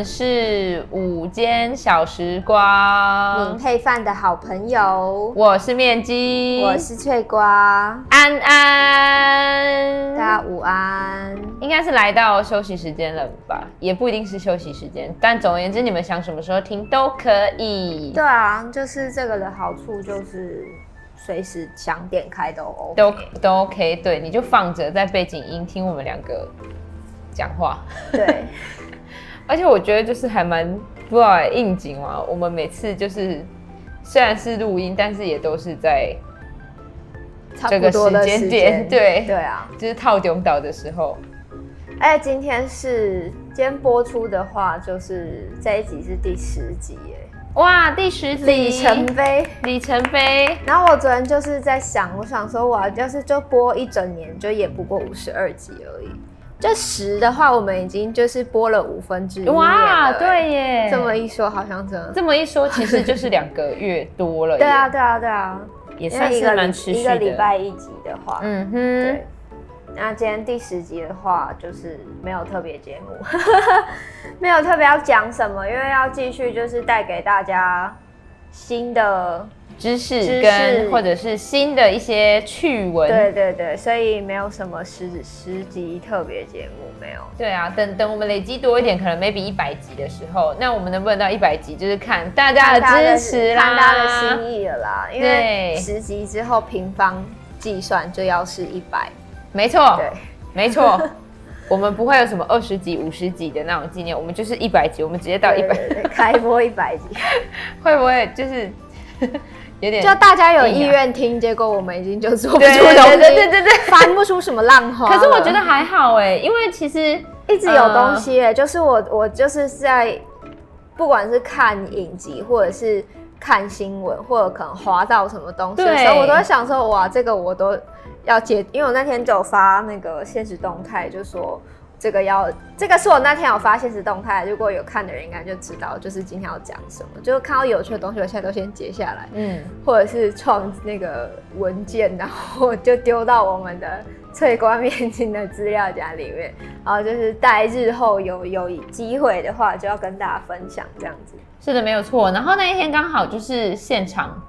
们是午间小时光，您配饭的好朋友。我是面鸡，我是脆瓜。安安，大家午安。应该是来到休息时间了吧？也不一定是休息时间，但总而言之，你们想什么时候听都可以。对啊，就是这个的好处就是随时想点开都 OK，都都 OK。对，你就放着在背景音听我们两个讲话。对。而且我觉得就是还蛮不知道应景嘛。我们每次就是虽然是录音，但是也都是在这个时间点，对对啊，就是套中岛的时候。哎，今天是今天播出的话，就是这一集是第十集耶！哇，第十集里程碑，里程碑。然后我昨天就是在想，我想说，我要是就播一整年，就也不过五十二集而已。这十的话，我们已经就是播了五分之一哇，对耶！这么一说，好像真的。这么一说，其实就是两个月多了。对啊，对啊，对啊，也算是蛮持续的。一个礼拜一集的话，嗯哼。对。那今天第十集的话，就是没有特别节目，没有特别要讲什么，因为要继续就是带给大家新的。知识跟或者是新的一些趣闻，对对对，所以没有什么十十集特别节目没有。对啊，等等我们累积多一点，可能 maybe 一百集的时候，那我们能不能到一百集，就是看大家的支持啦，看大家的心意了啦。因为十集之后平方计算就要是一百，没错，对，没错，我们不会有什么二十集、五十集的那种纪念，我们就是一百集，我们直接到一百，开播一百集，会不会就是？有点就大家有意愿听，结果我们已经就做不出东西，对对对对对，翻不出什么浪花。可是我觉得还好哎，因为其实一直有东西哎，就是我我就是在不管是看影集或者是看新闻，或者可能滑到什么东西的时候，我都会想说哇，这个我都要接，因为我那天就有发那个现实动态，就说。这个要，这个是我那天有发现实动态，如果有看的人应该就知道，就是今天要讲什么，就是看到有趣的东西，我现在都先截下来，嗯，或者是创那个文件，然后就丢到我们的翠光面筋的资料夹里面，然后就是待日后有有机会的话，就要跟大家分享这样子。是的，没有错。然后那一天刚好就是现场。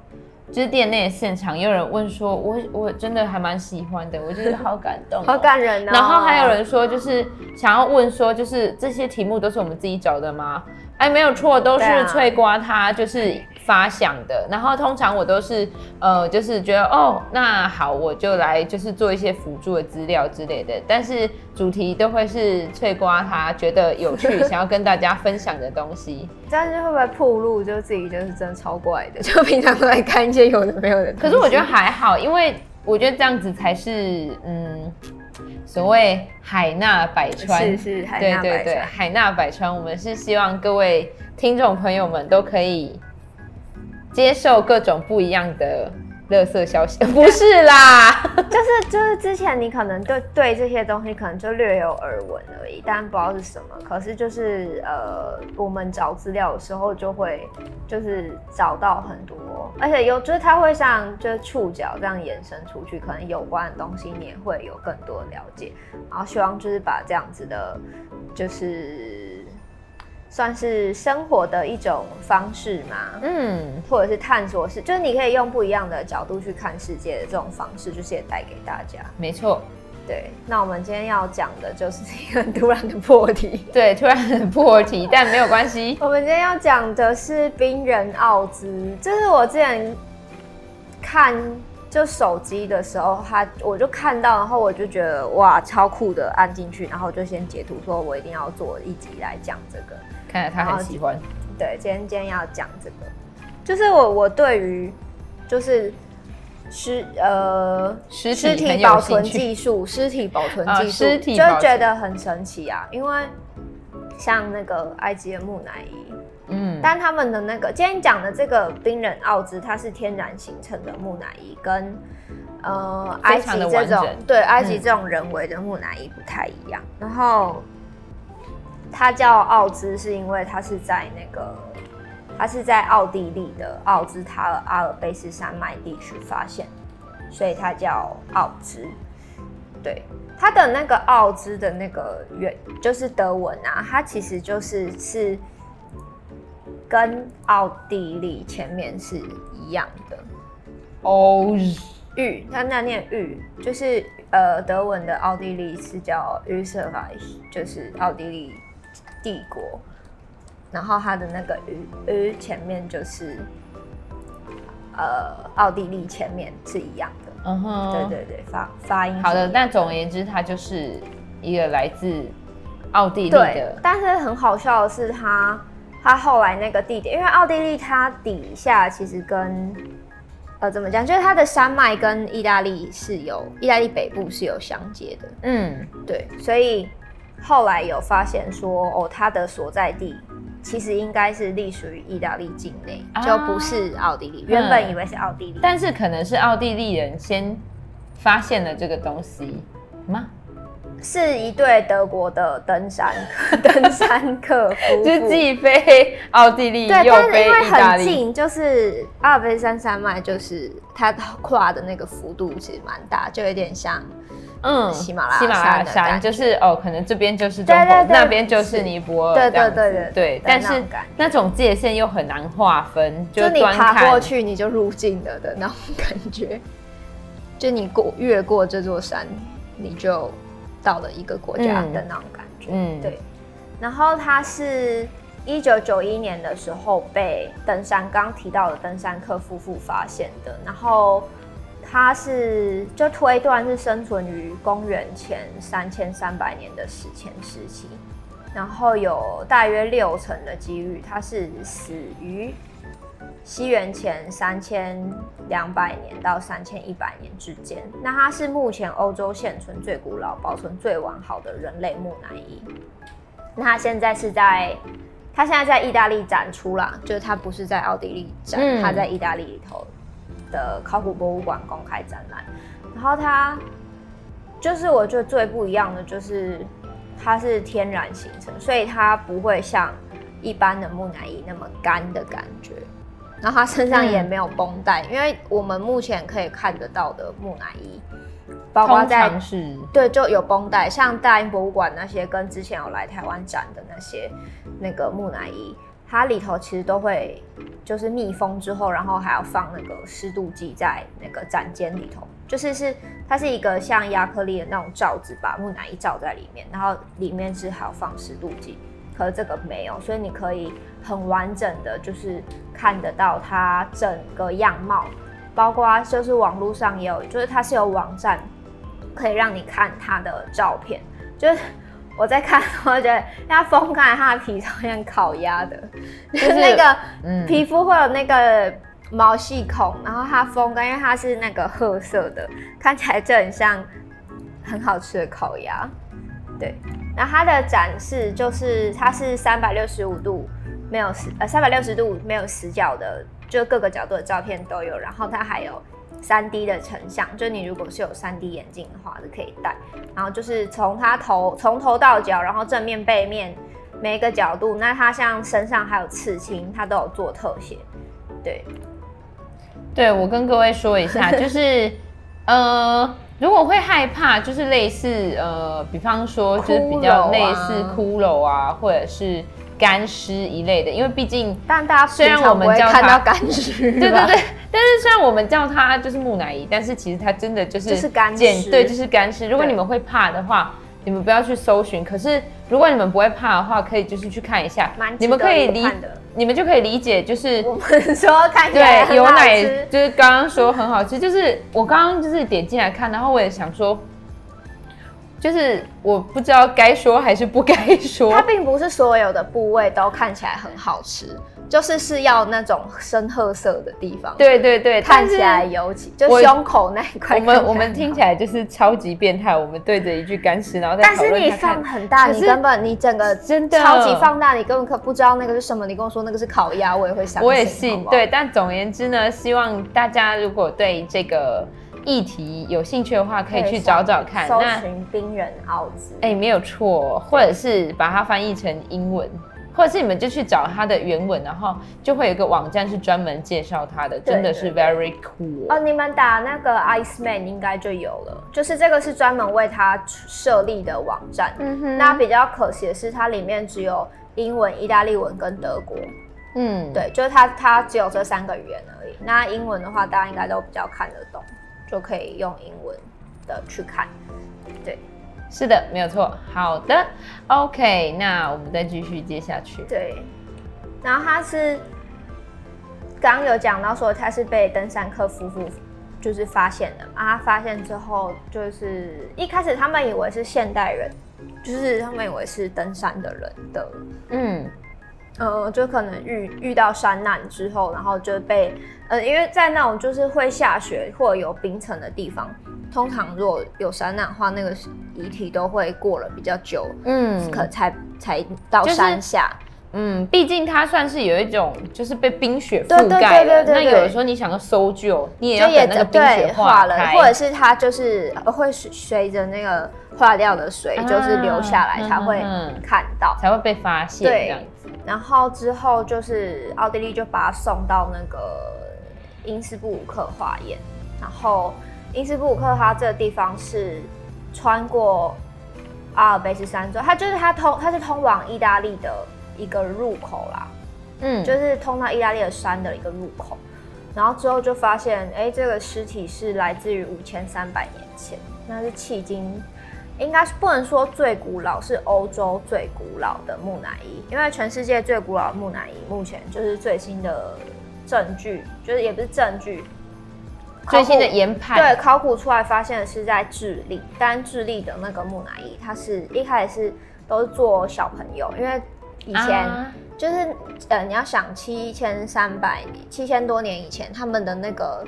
就是店内的现场，也有人问说我，我我真的还蛮喜欢的，我觉得好感动，好感人哦。然后还有人说，就是想要问说，就是这些题目都是我们自己找的吗？哎，没有错，都是翠瓜他就是发想的。然后通常我都是呃，就是觉得哦，那好，我就来就是做一些辅助的资料之类的。但是主题都会是翠瓜他觉得有趣，想要跟大家分享的东西。这样子会不会铺路？就自己就是真的超怪的，就平常都在看一些有的没有的。可是我觉得还好，因为我觉得这样子才是嗯。所谓海纳百川，是是海纳百川，对对对，海纳百川。我们是希望各位听众朋友们都可以接受各种不一样的。垃圾消息 不是啦，就是就是之前你可能对对这些东西可能就略有耳闻而已，但不知道是什么。可是就是呃，我们找资料的时候就会就是找到很多，而且有就是它会像就是触角这样延伸出去，可能有关的东西你也会有更多的了解。然后希望就是把这样子的，就是。算是生活的一种方式嘛，嗯，或者是探索式，就是你可以用不一样的角度去看世界的这种方式，就是也带给大家。没错，对。那我们今天要讲的就是一个很突然的破题，对，突然的破题，但没有关系。我们今天要讲的是冰人奥兹，这是我之前看就手机的时候，他我就看到，然后我就觉得哇，超酷的，按进去，然后就先截图，说我一定要做一集来讲这个。看来他很喜欢。对，今天今天要讲这个，就是我我对于就是尸呃尸体，保存技术，尸体保存技术，就觉得很神奇啊。因为像那个埃及的木乃伊，嗯，但他们的那个今天讲的这个冰人奥兹，它是天然形成的木乃伊，跟呃埃及这种对埃及这种人为的木乃伊不太一样，嗯、然后。它叫奥兹，是因为它是在那个它是在奥地利的奥兹塔尔阿尔卑斯山脉地区发现，所以它叫奥兹。对，它的那个奥兹的那个原就是德文啊，它其实就是是跟奥地利前面是一样的。哦，玉，它那念玉，就是呃德文的奥地利是叫 Österreich，就是奥地利帝国。然后它的那个“鱼”前面就是，呃，奥地利前面是一样的。嗯哼，对对对，发发音。好的，那总而言之，它就是一个来自奥地利的。对，但是很好笑的是它，它它后来那个地点，因为奥地利它底下其实跟呃怎么讲，就是它的山脉跟意大利是有，意大利北部是有相接的。嗯，对，所以后来有发现说，哦，它的所在地。其实应该是隶属于意大利境内，啊、就不是奥地利。原本以为是奥地利，但是可能是奥地利人先发现了这个东西吗？是一对德国的登山 登山客夫妇，就既飞奥地利又飞意大利，很近，就是阿尔卑斯山山脉，就是它跨的那个幅度其实蛮大，就有点像。嗯，喜马拉雅喜马拉雅山就是哦，可能这边就是中国，那边就是尼泊尔，对对对对对。但是那种界限又很难划分，就你爬过去你就入境了的那种感觉。就你过越过这座山，你就到了一个国家的那种感觉。嗯，对。然后它是一九九一年的时候被登山刚提到的登山客夫妇发现的，然后。它是就推断是生存于公元前三千三百年的史前时期，然后有大约六成的几率它是死于西元前三千两百年到三千一百年之间。那它是目前欧洲现存最古老、保存最完好的人类木乃伊。那它现在是在，它现在在意大利展出啦，就是它不是在奥地利展，嗯、它在意大利里头。的考古博物馆公开展览，然后它就是我觉得最不一样的就是它是天然形成，所以它不会像一般的木乃伊那么干的感觉，然后它身上也没有绷带，嗯、因为我们目前可以看得到的木乃伊，包括在对就有绷带，像大英博物馆那些跟之前有来台湾展的那些那个木乃伊。它里头其实都会就是密封之后，然后还要放那个湿度计在那个展间里头，就是是它是一个像亚克力的那种罩子，把木乃伊罩在里面，然后里面是还要放湿度计，可是这个没有，所以你可以很完整的就是看得到它整个样貌，包括就是网络上也有，就是它是有网站可以让你看它的照片，就是。我在看，我觉得它风干，它的皮超像烤鸭的，就是 那个皮肤会有那个毛细孔，然后它风干，因为它是那个褐色的，看起来就很像很好吃的烤鸭。对，然后它的展示就是它是三百六十五度没有死呃三百六十度没有死角的，就各个角度的照片都有，然后它还有。三 D 的成像，就你如果是有三 D 眼镜的话，是可以戴。然后就是从它头从头到脚，然后正面、背面每一个角度，那它像身上还有刺青，它都有做特写。对，对我跟各位说一下，就是呃，如果会害怕，就是类似呃，比方说就是比较类似骷髅啊，或者是。干尸一类的，因为毕竟，但大家虽然我们叫它看到干尸，对对对，但是虽然我们叫它就是木乃伊，但是其实它真的就是就是干尸，对，就是干尸。如果你们会怕的话，你们不要去搜寻。可是如果你们不会怕的话，可以就是去看一下，你们可以理，你们就可以理解，就是我们说看对有奶，就是刚刚说很好吃，就是我刚刚就是点进来看，然后我也想说。就是我不知道该说还是不该说。它并不是所有的部位都看起来很好吃，就是是要那种深褐色的地方。对对对，看起来尤其就胸口那一块。我们我们听起来就是超级变态。我们对着一具干尸，然后在讨论。但是你放很大，你根本你整个真的超级放大，你根本可不知道那个是什么。你跟我说那个是烤鸭，我也会想。我也信。对，但总而言之呢，希望大家如果对这个。议题有兴趣的话，可以去找找看。搜寻冰人奥兹，哎、欸，没有错，或者是把它翻译成英文，或者是你们就去找它的原文，然后就会有一个网站是专门介绍它的，真的是 very cool。哦，你们打那个 Iceman 应该就有了，就是这个是专门为它设立的网站。嗯哼。那比较可惜的是，它里面只有英文、意大利文跟德国。嗯，对，就是它它只有这三个语言而已。那英文的话，大家应该都比较看得懂，就可以用英文的去看。对。是的，没有错。好的，OK，那我们再继续接下去。对，然后他是刚刚有讲到说他是被登山客夫妇就是发现的啊，他发现之后就是一开始他们以为是现代人，就是他们以为是登山的人的，嗯。呃，就可能遇遇到山难之后，然后就被呃，因为在那种就是会下雪或者有冰层的地方，通常如果有山难的话，那个遗体都会过了比较久，嗯，可才才到山下。就是、嗯，毕竟它算是有一种就是被冰雪覆盖了。对对对对对对，那有的时候你想要搜救，你也要等那个冰雪化了，或者是它就是会随着那个化掉的水就是流下来才会看到，啊、才会被发现这样。然后之后就是奥地利就把它送到那个因斯布鲁克化验，然后因斯布鲁克它这个地方是穿过阿尔卑斯山之后，它就是它通它是通往意大利的一个入口啦，嗯，就是通到意大利的山的一个入口，然后之后就发现，哎，这个尸体是来自于五千三百年前，那是迄今。应该是不能说最古老，是欧洲最古老的木乃伊，因为全世界最古老的木乃伊目前就是最新的证据，就是也不是证据，最新的研判，对，考古出来发现的是在智利，但智利的那个木乃伊，它是一开始是都是做小朋友，因为以前就是、啊、呃，你要想七千三百，七千多年以前，他们的那个。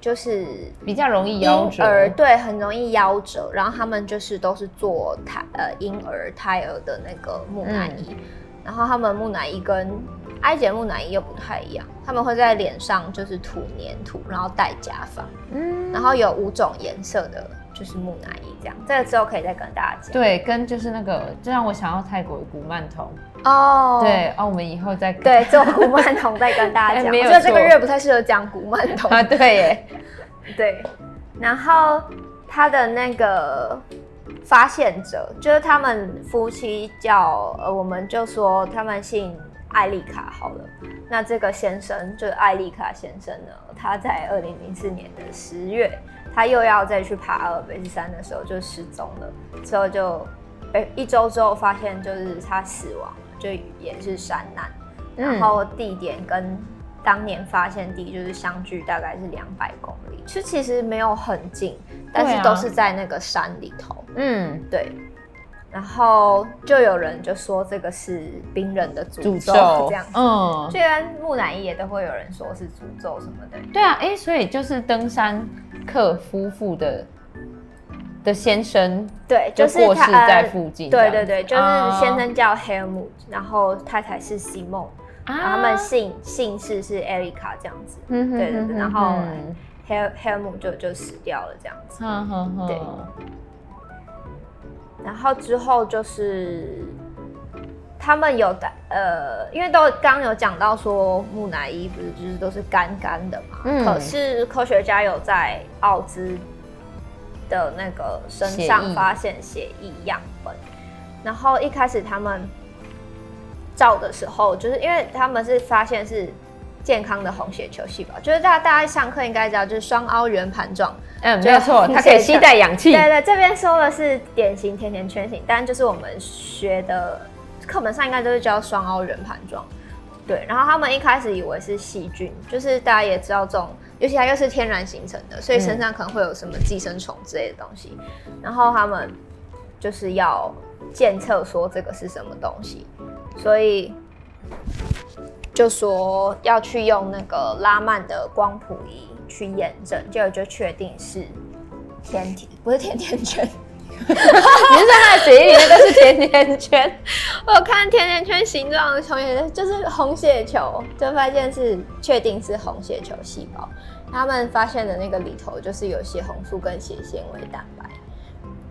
就是比较容易夭折，对，很容易夭折。然后他们就是都是做胎呃婴儿胎儿的那个木乃伊，嗯、然后他们木乃伊跟埃及木乃伊又不太一样，他们会在脸上就是涂粘土，然后戴假发，嗯，然后有五种颜色的。就是木乃伊这样，这个之后可以再跟大家讲。对，跟就是那个，就让我想要泰国的古曼童哦。对哦，我们以后再对做古曼童再跟大家讲。我觉得这个月不太适合讲古曼童 啊。对耶，对。然后他的那个发现者，就是他们夫妻叫呃，我们就说他们姓艾丽卡好了。那这个先生就是艾丽卡先生呢，他在二零零四年的十月。他又要再去爬阿尔卑斯山的时候就失踪了，之后就，欸、一周之后发现就是他死亡了，就也是山难，然后地点跟当年发现地就是相距大概是两百公里，是其实没有很近，但是都是在那个山里头，嗯，对。然后就有人就说这个是冰人的诅咒，这样子，嗯，虽然木乃伊也都会有人说是诅咒什么的。对啊，哎，所以就是登山客夫妇的的先生，对，就是过世在附近。对对对，就是先生叫 Helmut，然后太太是后他们姓姓氏是 Erika 这样子。嗯对对对，然后 Hel Helmut 就就死掉了这样子。嗯哼对。然后之后就是他们有的呃，因为都刚刚有讲到说木乃伊不是就是都是干干的嘛，嗯，可是科学家有在奥兹的那个身上发现血液样本，然后一开始他们照的时候，就是因为他们是发现是。健康的红血球细胞，就是大家大家上课应该知道，就是双凹圆盘状。嗯，没有错，它可以吸带氧气。对，对对，这边说的是典型甜甜圈型，但就是我们学的课本上应该都是叫双凹圆盘状。对，然后他们一开始以为是细菌，就是大家也知道这种，尤其它又是天然形成的，所以身上可能会有什么寄生虫之类的东西。嗯、然后他们就是要检测说这个是什么东西，所以。就说要去用那个拉曼的光谱仪去验证，结果就确定是甜甜，不是甜甜圈。你是在他的血液里面都是甜甜圈？我有看甜甜圈形状的红血，就是红血球，就发现是确定是红血球细胞。他们发现的那个里头就是有血红素跟血纤维蛋白，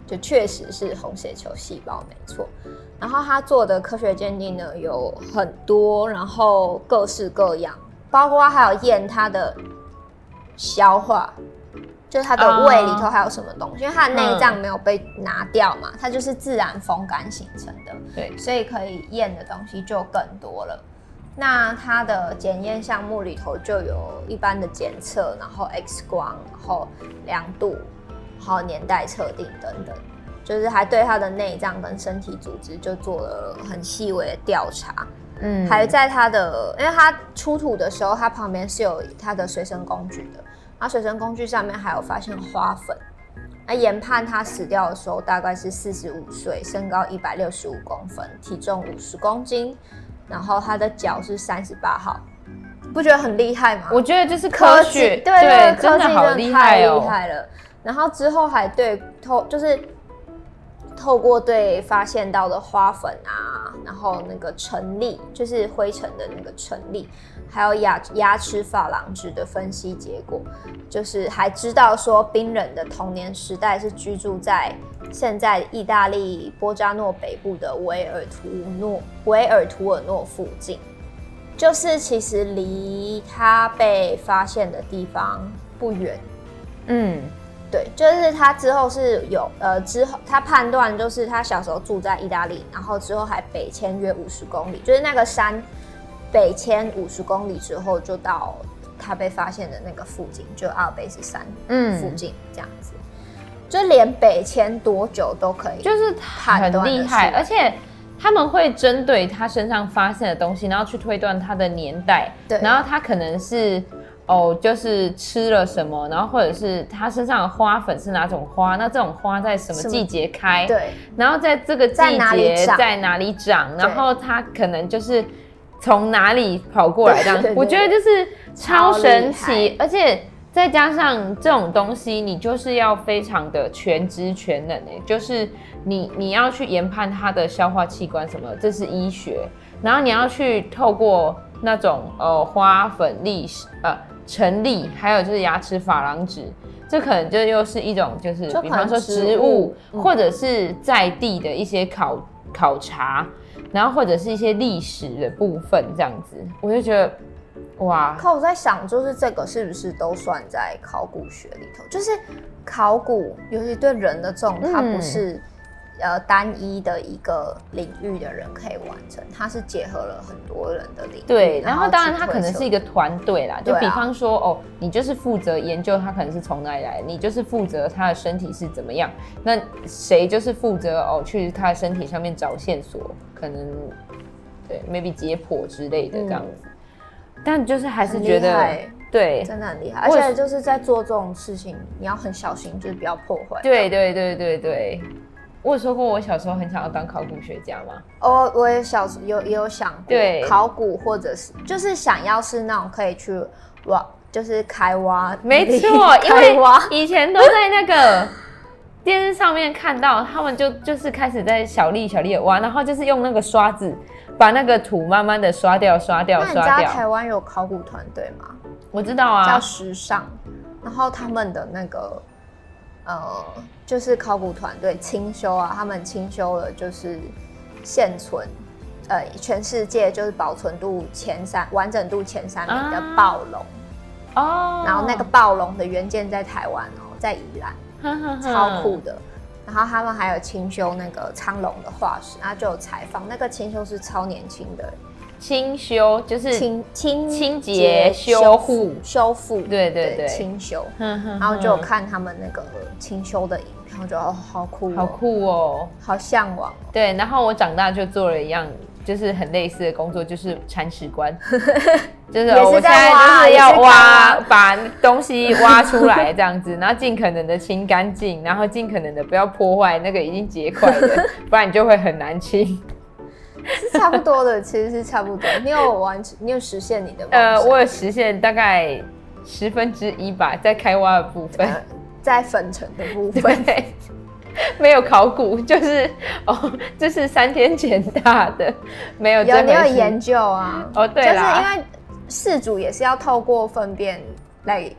就确实是红血球细胞没错。然后他做的科学鉴定呢有很多，然后各式各样，包括还有验他的消化，就是他的胃里头还有什么东西，因为他的内脏没有被拿掉嘛，它就是自然风干形成的，对，所以可以验的东西就更多了。那它的检验项目里头就有一般的检测，然后 X 光，然后量度，还有年代测定等等。就是还对他的内脏跟身体组织就做了很细微的调查，嗯，还在他的，因为他出土的时候，他旁边是有他的随身工具的，然后随身工具上面还有发现花粉，那研判他死掉的时候大概是四十五岁，身高一百六十五公分，体重五十公斤，然后他的脚是三十八号，不觉得很厉害吗？我觉得就是科学，对对，对，科技真的好厉害哦，厉害了。然后之后还对偷就是。透过对发现到的花粉啊，然后那个尘粒，就是灰尘的那个尘粒，还有牙牙齿珐琅质的分析结果，就是还知道说冰人的童年时代是居住在现在意大利波扎诺北部的维尔图诺维尔图尔诺附近，就是其实离他被发现的地方不远，嗯。对，就是他之后是有呃，之后他判断就是他小时候住在意大利，然后之后还北迁约五十公里，就是那个山北迁五十公里之后，就到他被发现的那个附近，就阿尔卑斯山嗯附近这样子，嗯、就连北迁多久都可以，就是很厉害，而且他们会针对他身上发现的东西，然后去推断他的年代，对，然后他可能是。哦，就是吃了什么，然后或者是它身上的花粉是哪种花？那这种花在什么季节开？对，然后在这个季节在哪里长？然后它可能就是从哪里跑过来这样？我觉得就是超神奇，而且再加上这种东西，你就是要非常的全知全能诶，就是你你要去研判它的消化器官什么，这是医学，然后你要去透过那种呃花粉历史呃。成立，还有就是牙齿珐琅质，这可能就又是一种，就是比方说植物，或者是在地的一些考考察，然后或者是一些历史的部分这样子，我就觉得哇。可我在想，就是这个是不是都算在考古学里头？就是考古，尤其对人的这种，它不是。呃，单一的一个领域的人可以完成，它是结合了很多人的领域。对，然后当然它可能是一个团队啦，就比方说、啊、哦，你就是负责研究它可能是从哪里来，你就是负责它的身体是怎么样，那谁就是负责哦去它的身体上面找线索，可能对，maybe 解剖之类的这样子。嗯、但就是还是觉得对，真的很厉害，而且就是在做这种事情，你要很小心，就是不要破坏。对对对对对。我有说过我小时候很想要当考古学家吗？哦，我也小时候有也有想过，对，考古或者是就是想要是那种可以去挖，就是开挖。没错，因为以前都在那个电视上面看到，他们就就是开始在小粒小粒的挖，然后就是用那个刷子把那个土慢慢的刷掉、刷掉、刷掉。那你知道台湾有考古团队吗？我知道啊，叫时尚，然后他们的那个。呃，就是考古团队清修啊，他们清修了就是现存，呃，全世界就是保存度前三、完整度前三名的暴龙哦。然后那个暴龙的原件在台湾哦，在宜兰，超酷的。然后他们还有清修那个苍龙的化石，然后就有采访，那个清修是超年轻的。清修就是清清清洁修护。修复，对对对，清修。然后就看他们那个清修的影片，我觉得哦，好酷，好酷哦，好向往。对，然后我长大就做了一样，就是很类似的工作，就是铲屎官，就是我现在就是要挖，把东西挖出来这样子，然后尽可能的清干净，然后尽可能的不要破坏那个已经结块的，不然你就会很难清。是差不多的，其实是差不多。你有完成，你有实现你的吗？呃，我有实现大概十分之一吧，在开挖的部分，呃、在粉尘的部分，没有考古，就是 哦，这是三天前大的，没有有你有研究啊？哦，对啦，就是因为事主也是要透过粪便来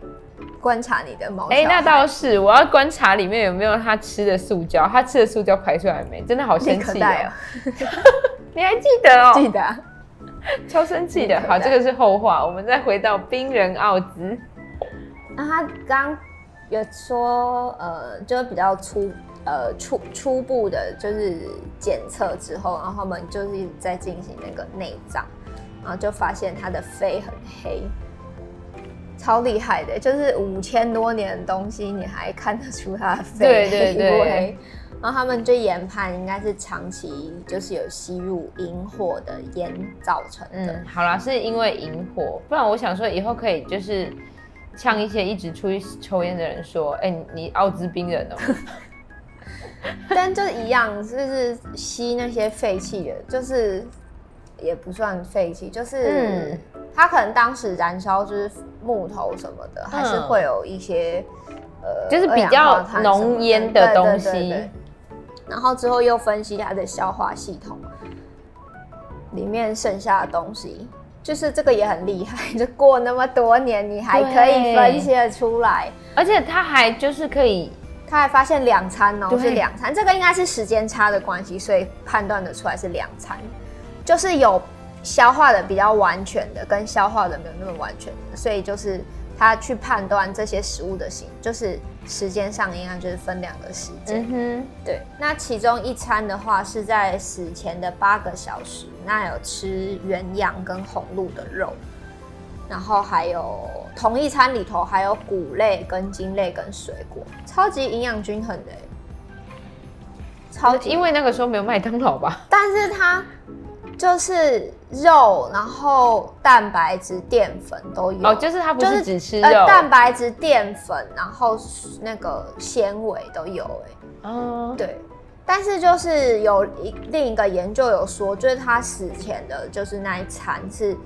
观察你的毛。哎、欸，那倒是，我要观察里面有没有他吃的塑胶，他吃的塑胶排出来没？真的好生气哦！你 还记得哦？记得、啊，超生气的。好，这个是后话，我们再回到冰人奥兹。那他刚有说，呃，就是比较粗。呃，初初步的就是检测之后，然后他们就是一直在进行那个内脏，然后就发现他的肺很黑，超厉害的，就是五千多年的东西，你还看得出它的 肺黑不黑？对对对。然后他们就研判应该是长期就是有吸入引火的烟造成的。嗯，好啦，是因为引火，不然我想说以后可以就是呛一些一直出去抽烟的人说，哎、欸，你奥兹冰人哦。但就一样，就是吸那些废气的，就是也不算废气，就是它可能当时燃烧就是木头什么的，嗯、还是会有一些呃，就是比较浓烟的东西。然后之后又分析它的消化系统里面剩下的东西，就是这个也很厉害，就过那么多年，你还可以分析得出来，而且它还就是可以。他还发现两餐哦，是两餐，这个应该是时间差的关系，所以判断得出来是两餐，就是有消化的比较完全的，跟消化的没有那么完全的，所以就是他去判断这些食物的型，就是时间上应该就是分两个时间。嗯哼，对。那其中一餐的话是在死前的八个小时，那有吃原羊跟红鹿的肉。然后还有同一餐里头还有谷类、跟茎类跟水果，超级营养均衡的，超级。因为那个时候没有麦当劳吧？但是它就是肉，然后蛋白质、淀粉都有。哦，就是它不是只吃肉，就是呃、蛋白质、淀粉，然后那个纤维都有，哎，哦，对。但是就是有一另一个研究有说，就是他死前的就是那一餐是。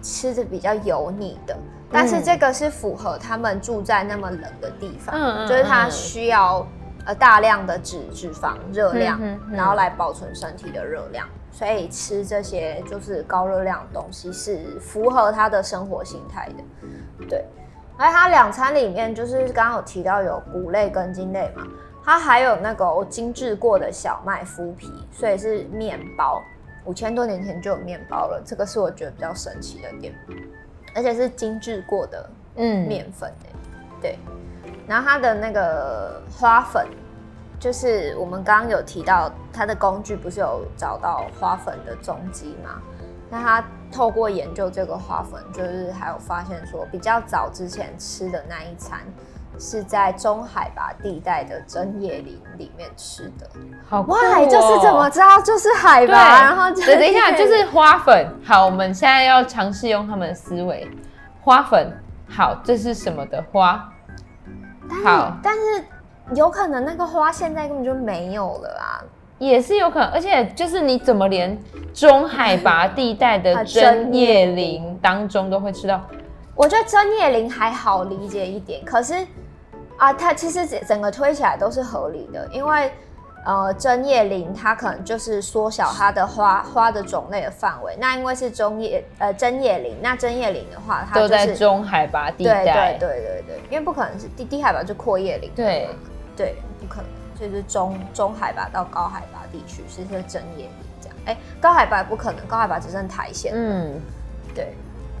吃的比较油腻的，但是这个是符合他们住在那么冷的地方，嗯、就是他需要呃大量的脂脂肪热量，嗯嗯嗯、然后来保存身体的热量，所以吃这些就是高热量的东西是符合他的生活形态的。对，而他两餐里面就是刚刚有提到有谷类跟筋类嘛，它还有那个精制过的小麦麸皮，所以是面包。五千多年前就有面包了，这个是我觉得比较神奇的点，而且是精制过的，嗯，面粉对。然后它的那个花粉，就是我们刚刚有提到它的工具，不是有找到花粉的踪迹吗？那他透过研究这个花粉，就是还有发现说，比较早之前吃的那一餐。是在中海拔地带的针叶林里面吃的，好哇！就是怎么知道就是海拔，然后就等一下就是花粉。好，我们现在要尝试用他们的思维，花粉。好，这是什么的花？好，但是有可能那个花现在根本就没有了啊，也是有可能。而且就是你怎么连中海拔地带的 针叶林当中都会吃到？我觉得针叶林还好理解一点，可是。啊，它其实整整个推起来都是合理的，因为呃，针叶林它可能就是缩小它的花花的种类的范围。那因为是中叶呃针叶林，那针叶林的话，它、就是、都在中海拔地带。对对对对对，因为不可能是低低海拔就阔叶林。对对，不可能，就是中中海拔到高海拔地区是些针叶林这样。哎，高海拔不可能，高海拔只剩苔藓。嗯，对。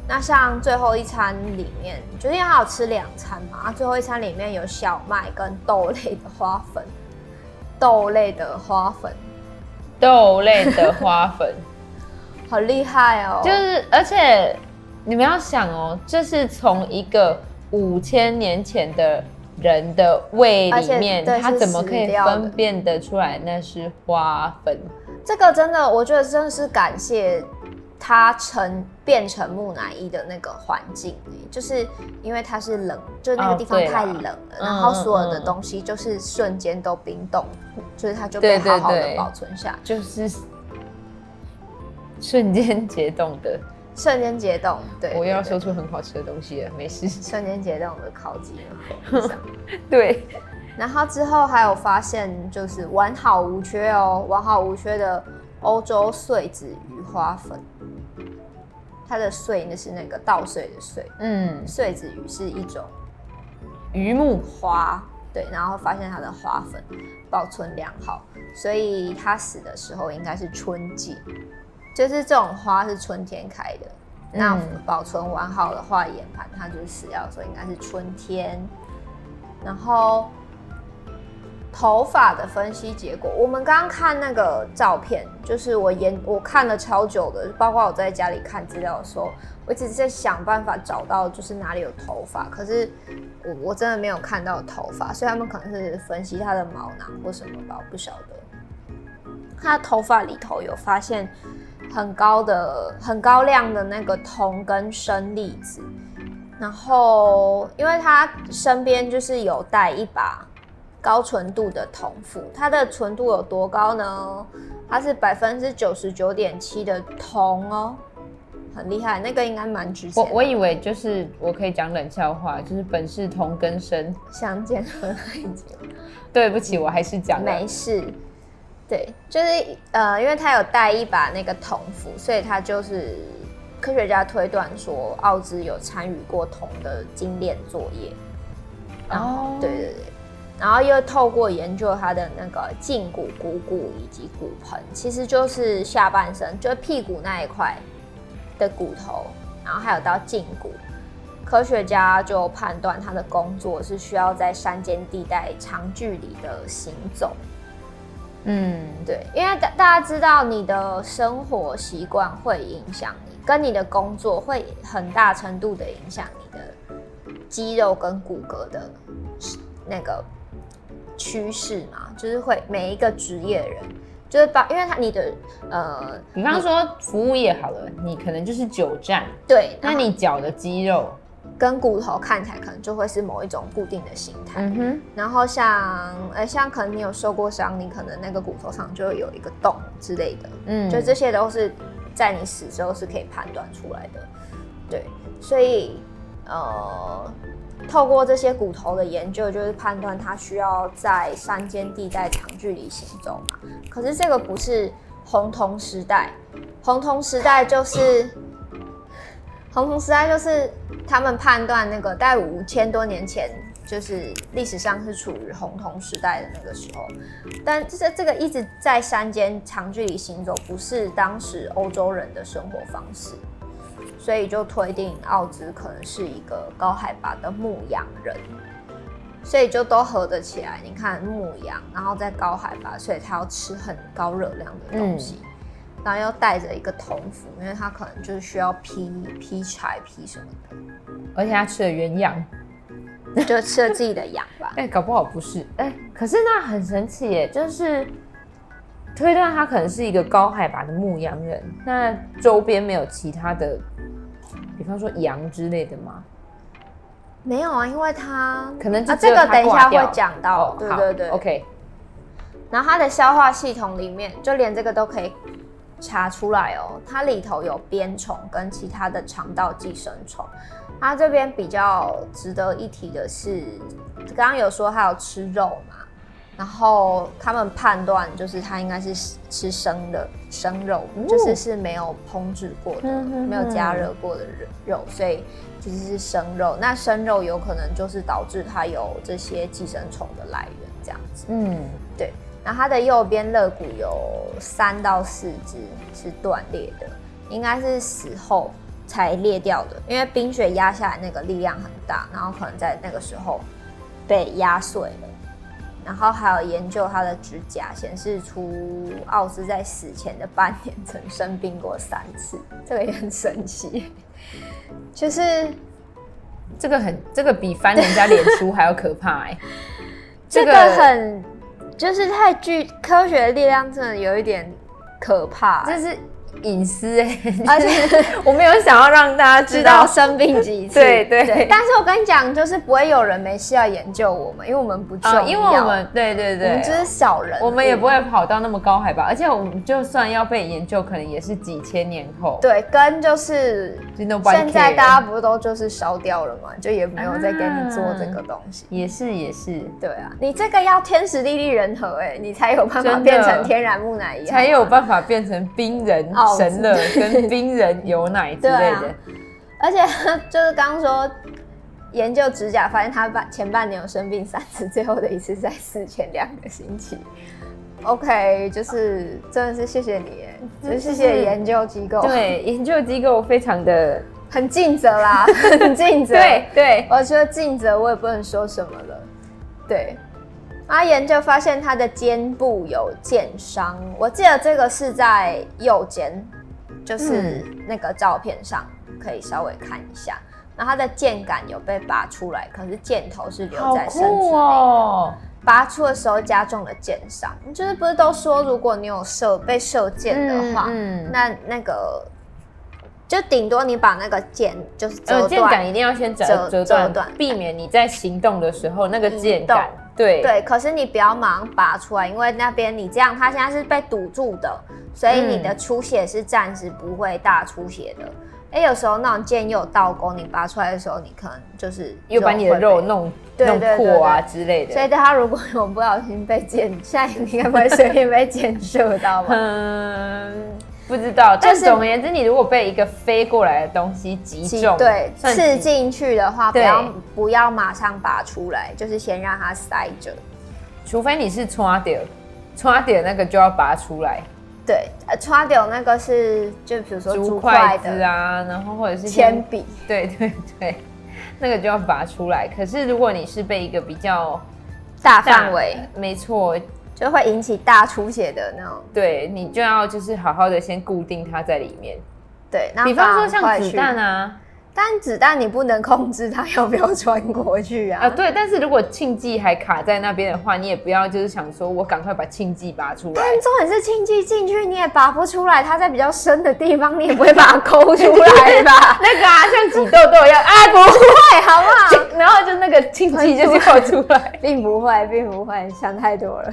那像最后一餐里面，就是因为他有吃两餐嘛，最后一餐里面有小麦跟豆类的花粉，豆类的花粉，豆类的花粉，好厉害哦！就是而且你们要想哦，这是从一个五千年前的人的胃里面，他怎么可以分辨得出来那是花粉？这个真的，我觉得真的是感谢。它成变成木乃伊的那个环境，就是因为它是冷，就是那个地方太冷了，哦、然后所有的东西就是瞬间都冰冻，嗯、就是它就被好好的保存下，就是瞬间解冻的，瞬间解冻。对，我又要说出很好吃的东西了，没事。瞬间解冻的烤鸡，对。然后之后还有发现，就是完好无缺哦，完好无缺的欧洲穗子鱼花粉。它的穗那是那个稻穗的穗，嗯，穗子鱼是一种鱼木花，对，然后发现它的花粉保存良好，所以它死的时候应该是春季，就是这种花是春天开的，那保存完好的话，研盘它就是死掉的时候应该是春天，然后。头发的分析结果，我们刚刚看那个照片，就是我研我看了超久的，包括我在家里看资料的时候，我一直在想办法找到就是哪里有头发，可是我我真的没有看到头发，所以他们可能是分析它的毛囊或什么吧，我不晓得。他头发里头有发现很高的很高量的那个铜跟砷粒子，然后因为他身边就是有带一把。高纯度的铜斧，它的纯度有多高呢？它是百分之九十九点七的铜哦，很厉害。那个应该蛮值钱。我我以为就是我可以讲冷笑话，就是本是铜根生相见恨太久。对不起，我还是讲没事。对，就是呃，因为他有带一把那个铜斧，所以他就是科学家推断说奥兹有参与过铜的精炼作业。哦，对对对。然后又透过研究他的那个胫骨、股骨以及骨盆，其实就是下半身，就是屁股那一块的骨头，然后还有到胫骨，科学家就判断他的工作是需要在山间地带长距离的行走。嗯，对，因为大大家知道你的生活习惯会影响你，跟你的工作会很大程度的影响你的肌肉跟骨骼的那个。趋势嘛，就是会每一个职业人，就是把，因为他你的呃，比方说服务业好了，你可能就是久站，对，那你脚的肌肉跟骨头看起来可能就会是某一种固定的形态。嗯哼，然后像呃，像可能你有受过伤，你可能那个骨头上就会有一个洞之类的，嗯，就这些都是在你死之后是可以判断出来的，对，所以呃。透过这些骨头的研究，就是判断它需要在山间地带长距离行走嘛。可是这个不是红铜时代，红铜时代就是红铜时代就是他们判断那个在五千多年前，就是历史上是处于红铜时代的那个时候。但就是这个一直在山间长距离行走，不是当时欧洲人的生活方式。所以就推定奥兹可能是一个高海拔的牧羊人，所以就都合得起来。你看牧羊，然后在高海拔，所以他要吃很高热量的东西，然后又带着一个铜斧，因为他可能就是需要劈劈柴、劈什么的。而且他吃了原羊，就吃了自己的羊吧？哎、欸，搞不好不是。哎、欸，可是那很神奇耶，就是推断他可能是一个高海拔的牧羊人。那周边没有其他的。比方说羊之类的吗？没有啊，因为他可能啊，这个等一下会讲到，哦、对对对，OK。然后他的消化系统里面，就连这个都可以查出来哦，它里头有鞭虫跟其他的肠道寄生虫。它这边比较值得一提的是，刚刚有说它有吃肉嘛？然后他们判断就是它应该是吃生的生肉，哦、就是是没有烹制过的，嗯、哼哼没有加热过的肉，所以其实是生肉。那生肉有可能就是导致它有这些寄生虫的来源，这样子。嗯，对。那它的右边肋骨有三到四只是断裂的，应该是死后才裂掉的，因为冰雪压下来那个力量很大，然后可能在那个时候被压碎了。然后还有研究他的指甲，显示出奥斯在死前的半年曾生病过三次，这个也很神奇。就是这个很，这个比翻人家脸书还要可怕哎、欸。这个很，就是太具科学的力量，真的有一点可怕、就。是。隐私哎，而且 我没有想要让大家知道生病几次。对对，对。但是我跟你讲，就是不会有人没事要研究我们，因为我们不重要。因为我们对对对，我们就是小人，我们也不会跑到那么高海拔，而且我们就算要被研究，可能也是几千年后。对，跟就是现在大家不是都就是烧掉了嘛，就也没有再给你做这个东西。也是也是，对啊，你这个要天时地利人和哎，你才有办法变成天然木乃伊，才有办法变成冰人。神乐跟冰人有奶之类的。啊、而且就是刚刚说研究指甲，发现他半前半年有生病三次，最后的一次在死前两个星期。OK，就是真的是谢谢你，就是谢谢研究机构。对，研究机构非常的 很尽责啦，很尽责。对对，我觉得尽责，我也不能说什么了。对，他研究发现他的肩部有箭伤，我记得这个是在右肩，就是那个照片上可以稍微看一下。然后他的箭杆有被拔出来，可是箭头是留在身体内的。拔出的时候加重了箭伤，就是不是都说，如果你有射被射箭的话，嗯嗯、那那个就顶多你把那个箭就是折断，箭杆一定要先折折断，避免你在行动的时候那个箭杆动对对。可是你不要马上拔出来，因为那边你这样，它现在是被堵住的，所以你的出血是暂时不会大出血的。哎、欸，有时候那种剑又有倒钩，你拔出来的时候，你可能就是又把你的肉弄弄破啊之类的。所以大家如果有不小心被箭，现在应该不会随便被箭射到吧？嗯，不知道。但总而言之，你如果被一个飞过来的东西击中，对，刺进去的话，不要不要马上拔出来，就是先让它塞着。除非你是戳掉，戳掉那个就要拔出来。对，呃，刷掉那个是，就比如说竹筷子啊，然后或者是铅笔，对对对，那个就要拔出来。可是如果你是被一个比较大范围，没错，就会引起大出血的那种，对，你就要就是好好的先固定它在里面。对，比方说像子弹啊。但子弹你不能控制它要不要穿过去啊？啊，对。但是如果庆忌还卡在那边的话，你也不要就是想说我赶快把庆忌拔出来。但重点是庆忌进去你也拔不出来，它在比较深的地方，你也不会把它抠出来吧？那个啊，像挤痘痘一样，啊，不会，好不好？然后就那个庆忌就跳出来，并不会，并不会，想太多了。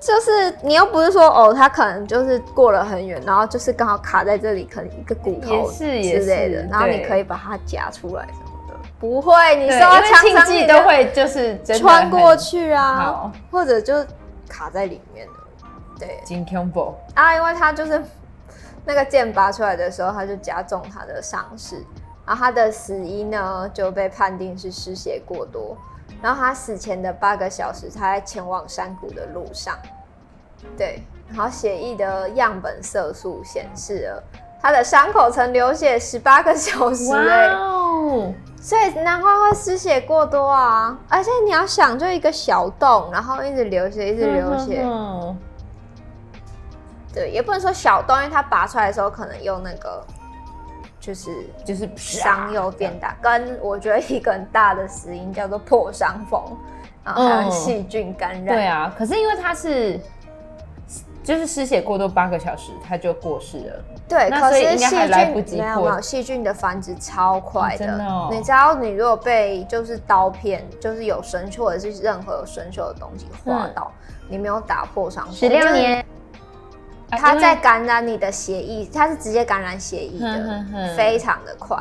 就是你又不是说哦，他可能就是过了很远，然后就是刚好卡在这里，可能一个骨头之类的，然后你可以把它夹出来什么的。不会，你说枪击都会就是穿过去啊，或者就卡在里面的。对，金 combo 啊，因为他就是那个剑拔出来的时候，他就加重他的伤势，然后他的死因呢就被判定是失血过多。然后他死前的八个小时，他在前往山谷的路上。对，然后血液的样本色素显示了他的伤口曾流血十八个小时。哎，哦，所以难怪会失血过多啊！而且你要想，就一个小洞，然后一直流血，一直流血。嗯。对，也不能说小洞，因为他拔出来的时候可能用那个。就是就是伤又变大，跟我觉得一个很大的死因叫做破伤风，然后还有细菌感染。对啊，可是因为他是就是失血过多八个小时，他就过世了。对，可是细菌没有没有，细菌的繁殖超快的。你知道，你如果被就是刀片，就是有生锈或者是任何有生锈的东西划到，你没有打破伤风，十六年。它在感染你的血液，它是直接感染血液的，呵呵非常的快。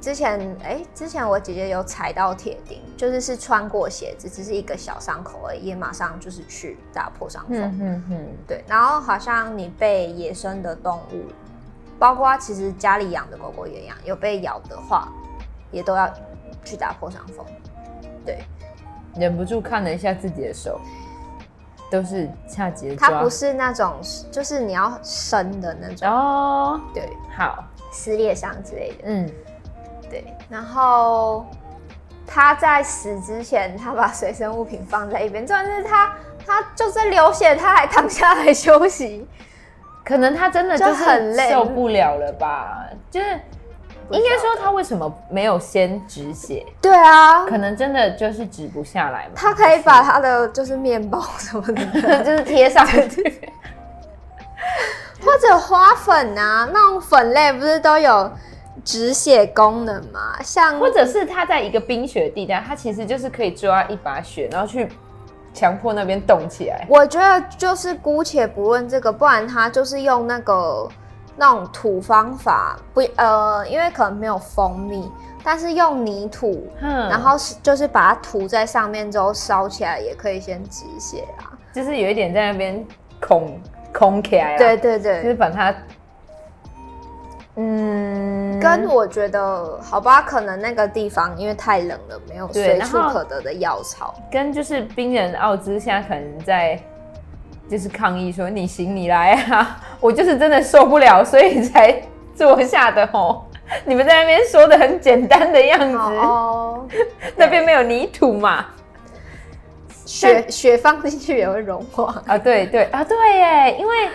之前哎、欸，之前我姐姐有踩到铁钉，就是是穿过鞋子，只是一个小伤口而已，也马上就是去打破伤风。嗯嗯，对。然后好像你被野生的动物，包括其实家里养的狗狗也一样，有被咬的话，也都要去打破伤风。对，忍不住看了一下自己的手。都是恰吉，它不是那种，就是你要生的那种哦。对，好，撕裂伤之类的。嗯，对。然后他在死之前，他把随身物品放在一边，重点是他，他就是流血，他还躺下来休息。可能他真的就是很累，受不了了吧？就是。应该说他为什么没有先止血？对啊，可能真的就是止不下来嘛。他可以把他的就是面包什么的，就是贴上去，或者花粉啊，那种粉类不是都有止血功能吗？像或者是他在一个冰雪地带，他其实就是可以抓一把雪，然后去强迫那边动起来。我觉得就是姑且不论这个，不然他就是用那个。那种土方法不呃，因为可能没有蜂蜜，但是用泥土，嗯，然后就是把它涂在上面之后烧起来，也可以先止血啊。就是有一点在那边空空起来，对对对，就是把它，嗯，跟我觉得好吧，可能那个地方因为太冷了，没有随处可得的药草，跟就是冰人奥兹现在可能在就是抗议说你行你来啊，我就是真的受不了，所以才坐下的吼。你们在那边说的很简单的样子，哦，那边没有泥土嘛，雪雪放进去也会融化。啊，对对。啊，对耶，因为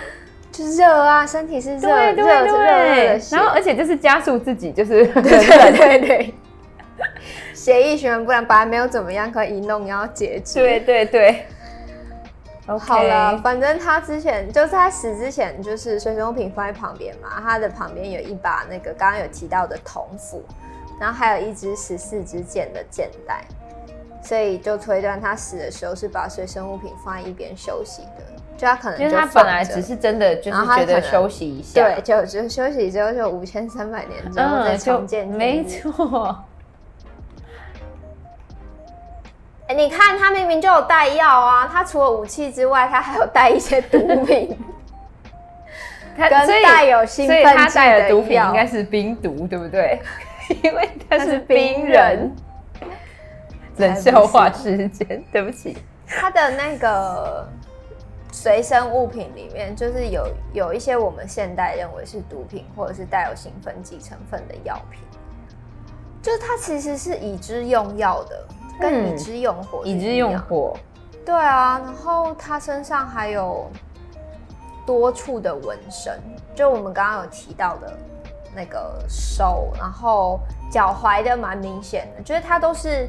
就是热啊，身体是热，对对对，对，然后而且就是加速自己，就是对对对对，血液循环不然本来没有怎么样，可以一弄要截肢，对对对。Okay. 好了，反正他之前就是他死之前，就是随身物品放在旁边嘛。他的旁边有一把那个刚刚有提到的铜斧，然后还有一支十四支箭的箭袋，所以就推断他死的时候是把随身物品放在一边休息的。就他可能就，因为他本来只是真的就是觉得休息一下，对，就就休息之后就五千三百年之后再重见，没错。你看，他明明就有带药啊！他除了武器之外，他还有带一些毒品，他跟带有兴奋剂的毒品应该是冰毒，对不对？因为他是冰人。冷笑话时间，对不起。他的那个随身物品里面，就是有有一些我们现代认为是毒品，或者是带有兴奋剂成分的药品，就是他其实是已知用药的。跟已知用火，已知用火，对啊，然后他身上还有多处的纹身，就我们刚刚有提到的那个手，然后脚踝的蛮明显的，就是它都是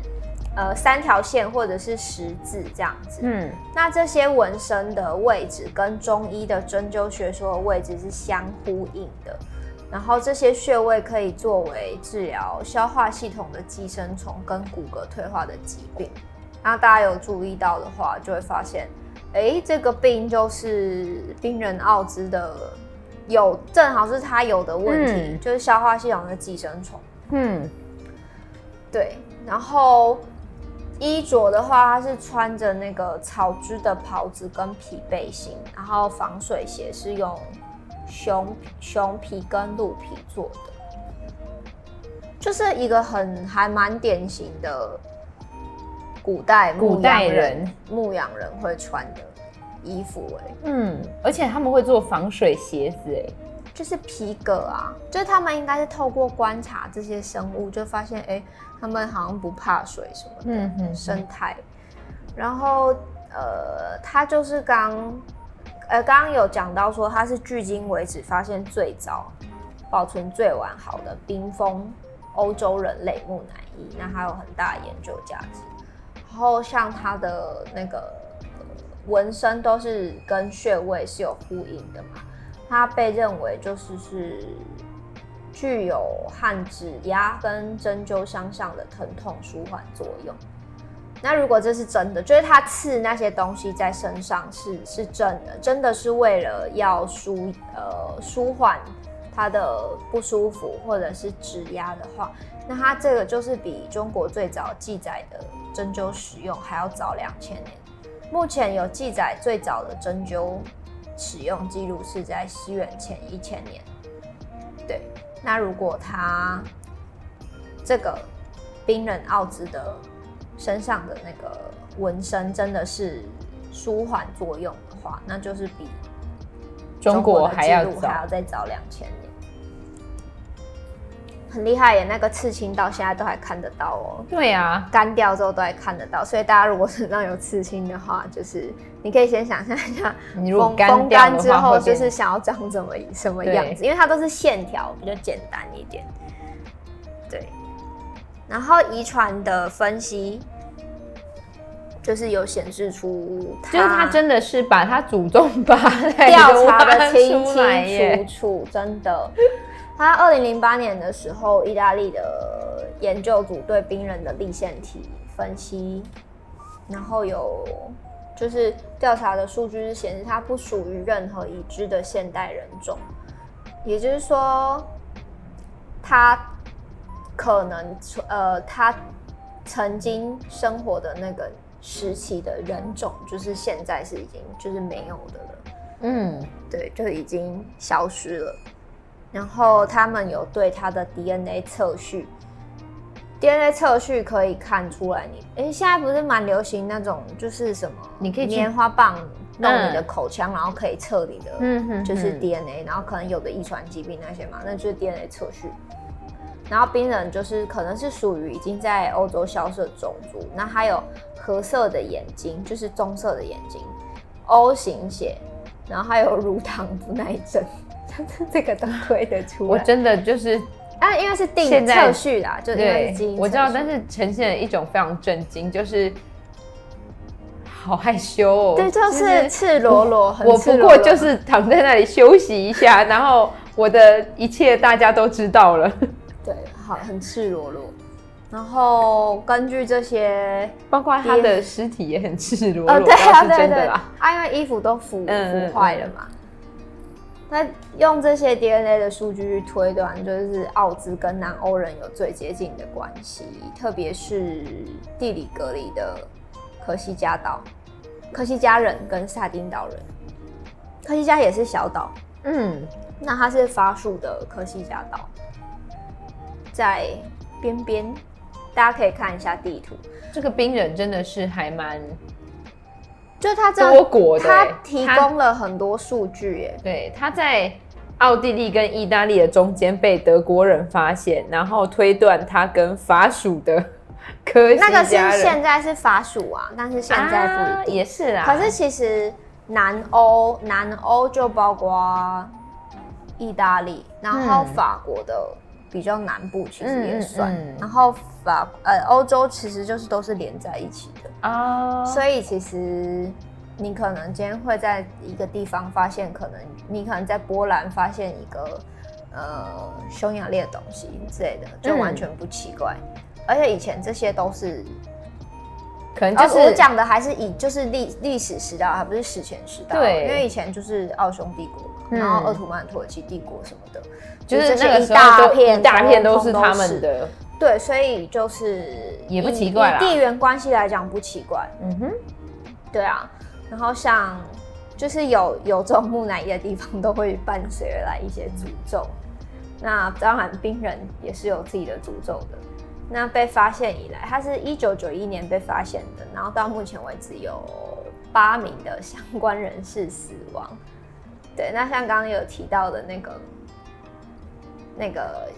呃三条线或者是十字这样子。嗯，那这些纹身的位置跟中医的针灸学说的位置是相呼应的。然后这些穴位可以作为治疗消化系统的寄生虫跟骨骼退化的疾病。那大家有注意到的话，就会发现，哎，这个病就是病人奥兹的有，正好是他有的问题，嗯、就是消化系统的寄生虫。嗯，对。然后衣着的话，他是穿着那个草织的袍子跟皮背心，然后防水鞋是用。熊熊皮跟鹿皮做的，就是一个很还蛮典型的古代古代人牧羊人会穿的衣服哎，嗯，而且他们会做防水鞋子哎，就是皮革啊，就是他们应该是透过观察这些生物，就发现哎，他们好像不怕水什么的，嗯哼，生态，然后呃，他就是刚。呃，刚刚有讲到说它是距今为止发现最早、保存最完好的冰封欧洲人类木乃伊，那它有很大的研究价值。然后像它的那个纹身都是跟穴位是有呼应的嘛，它被认为就是是具有和指压跟针灸相像的疼痛舒缓作用。那如果这是真的，就是他刺那些东西在身上是是真的，真的是为了要舒呃舒缓他的不舒服或者是指压的话，那他这个就是比中国最早记载的针灸使用还要早两千年。目前有记载最早的针灸使用记录是在西元前一千年。对，那如果他这个冰冷奥兹的。身上的那个纹身真的是舒缓作用的话，那就是比中国的记录还要再早两千年，很厉害耶！那个刺青到现在都还看得到哦。对呀，干掉之后都还看得到，所以大家如果身上有刺青的话，就是你可以先想象一下，风风干之后就是想要长怎么什么样子，因为它都是线条，比较简单一点。对，然后遗传的分析。就是有显示出，就是他真的是把他祖宗八代调查的清清楚楚，真的。他二零零八年的时候，意大利的研究组对冰人的立腺体分析，然后有就是调查的数据是显示他不属于任何已知的现代人种，也就是说，他可能呃，他曾经生活的那个。时期的人种，就是现在是已经就是没有的了。嗯，对，就已经消失了。然后他们有对他的 DNA 测序，DNA 测序可以看出来你，哎，现在不是蛮流行那种，就是什么，你可以棉花棒弄你的口腔，嗯、然后可以测你的，嗯，就是 DNA，然后可能有的遗传疾病那些嘛，那就是 DNA 测序。然后冰人就是可能是属于已经在欧洲消失的种族，那还有褐色的眼睛，就是棕色的眼睛，O 型血，然后还有乳糖不耐症。这个都推得出来，我真的就是啊，因为是定测序啦，就因为是基因。我知道，但是呈现了一种非常震惊，就是好害羞哦。对，就是赤裸裸，我不过就是躺在那里休息一下，然后我的一切大家都知道了。对，好，很赤裸裸。然后根据这些，包括他的尸体也很赤裸裸，哦，对啊，对对啊，因为衣服都腐腐坏了嘛。那用这些 DNA 的数据去推断，就是奥兹跟南欧人有最接近的关系，特别是地理隔离的科西嘉岛，科西嘉人跟萨丁岛人，科西嘉也是小岛，嗯，那它是法属的科西嘉岛，在边边，大家可以看一下地图，这个冰人真的是还蛮。就他这多国的，他提供了很多数据耶。对，他在奥地利跟意大利的中间被德国人发现，然后推断他跟法属的 科。那个是现在是法属啊，但是现在不一定。啊、也是啊。可是其实南欧，南欧就包括意大利，然后法国的比较南部其实也算，嗯嗯嗯、然后法呃欧洲其实就是都是连在一起的。啊，oh. 所以其实你可能今天会在一个地方发现，可能你可能在波兰发现一个呃匈牙利的东西之类的，就完全不奇怪。嗯、而且以前这些都是，可能就是、哦、我讲的还是以就是历历史时代，还不是史前时代。对，因为以前就是奥匈帝国，嗯、然后鄂图曼土耳其帝国什么的，就是那个一大片一大片都是他们的。对，所以就是也不奇怪，地缘关系来讲不奇怪。嗯哼，对啊。然后像就是有有这种木乃伊的地方，都会伴随来一些诅咒。那当然，冰人也是有自己的诅咒的。那被发现以来，它是一九九一年被发现的，然后到目前为止有八名的相关人士死亡。对，那像刚刚有提到的那个。那个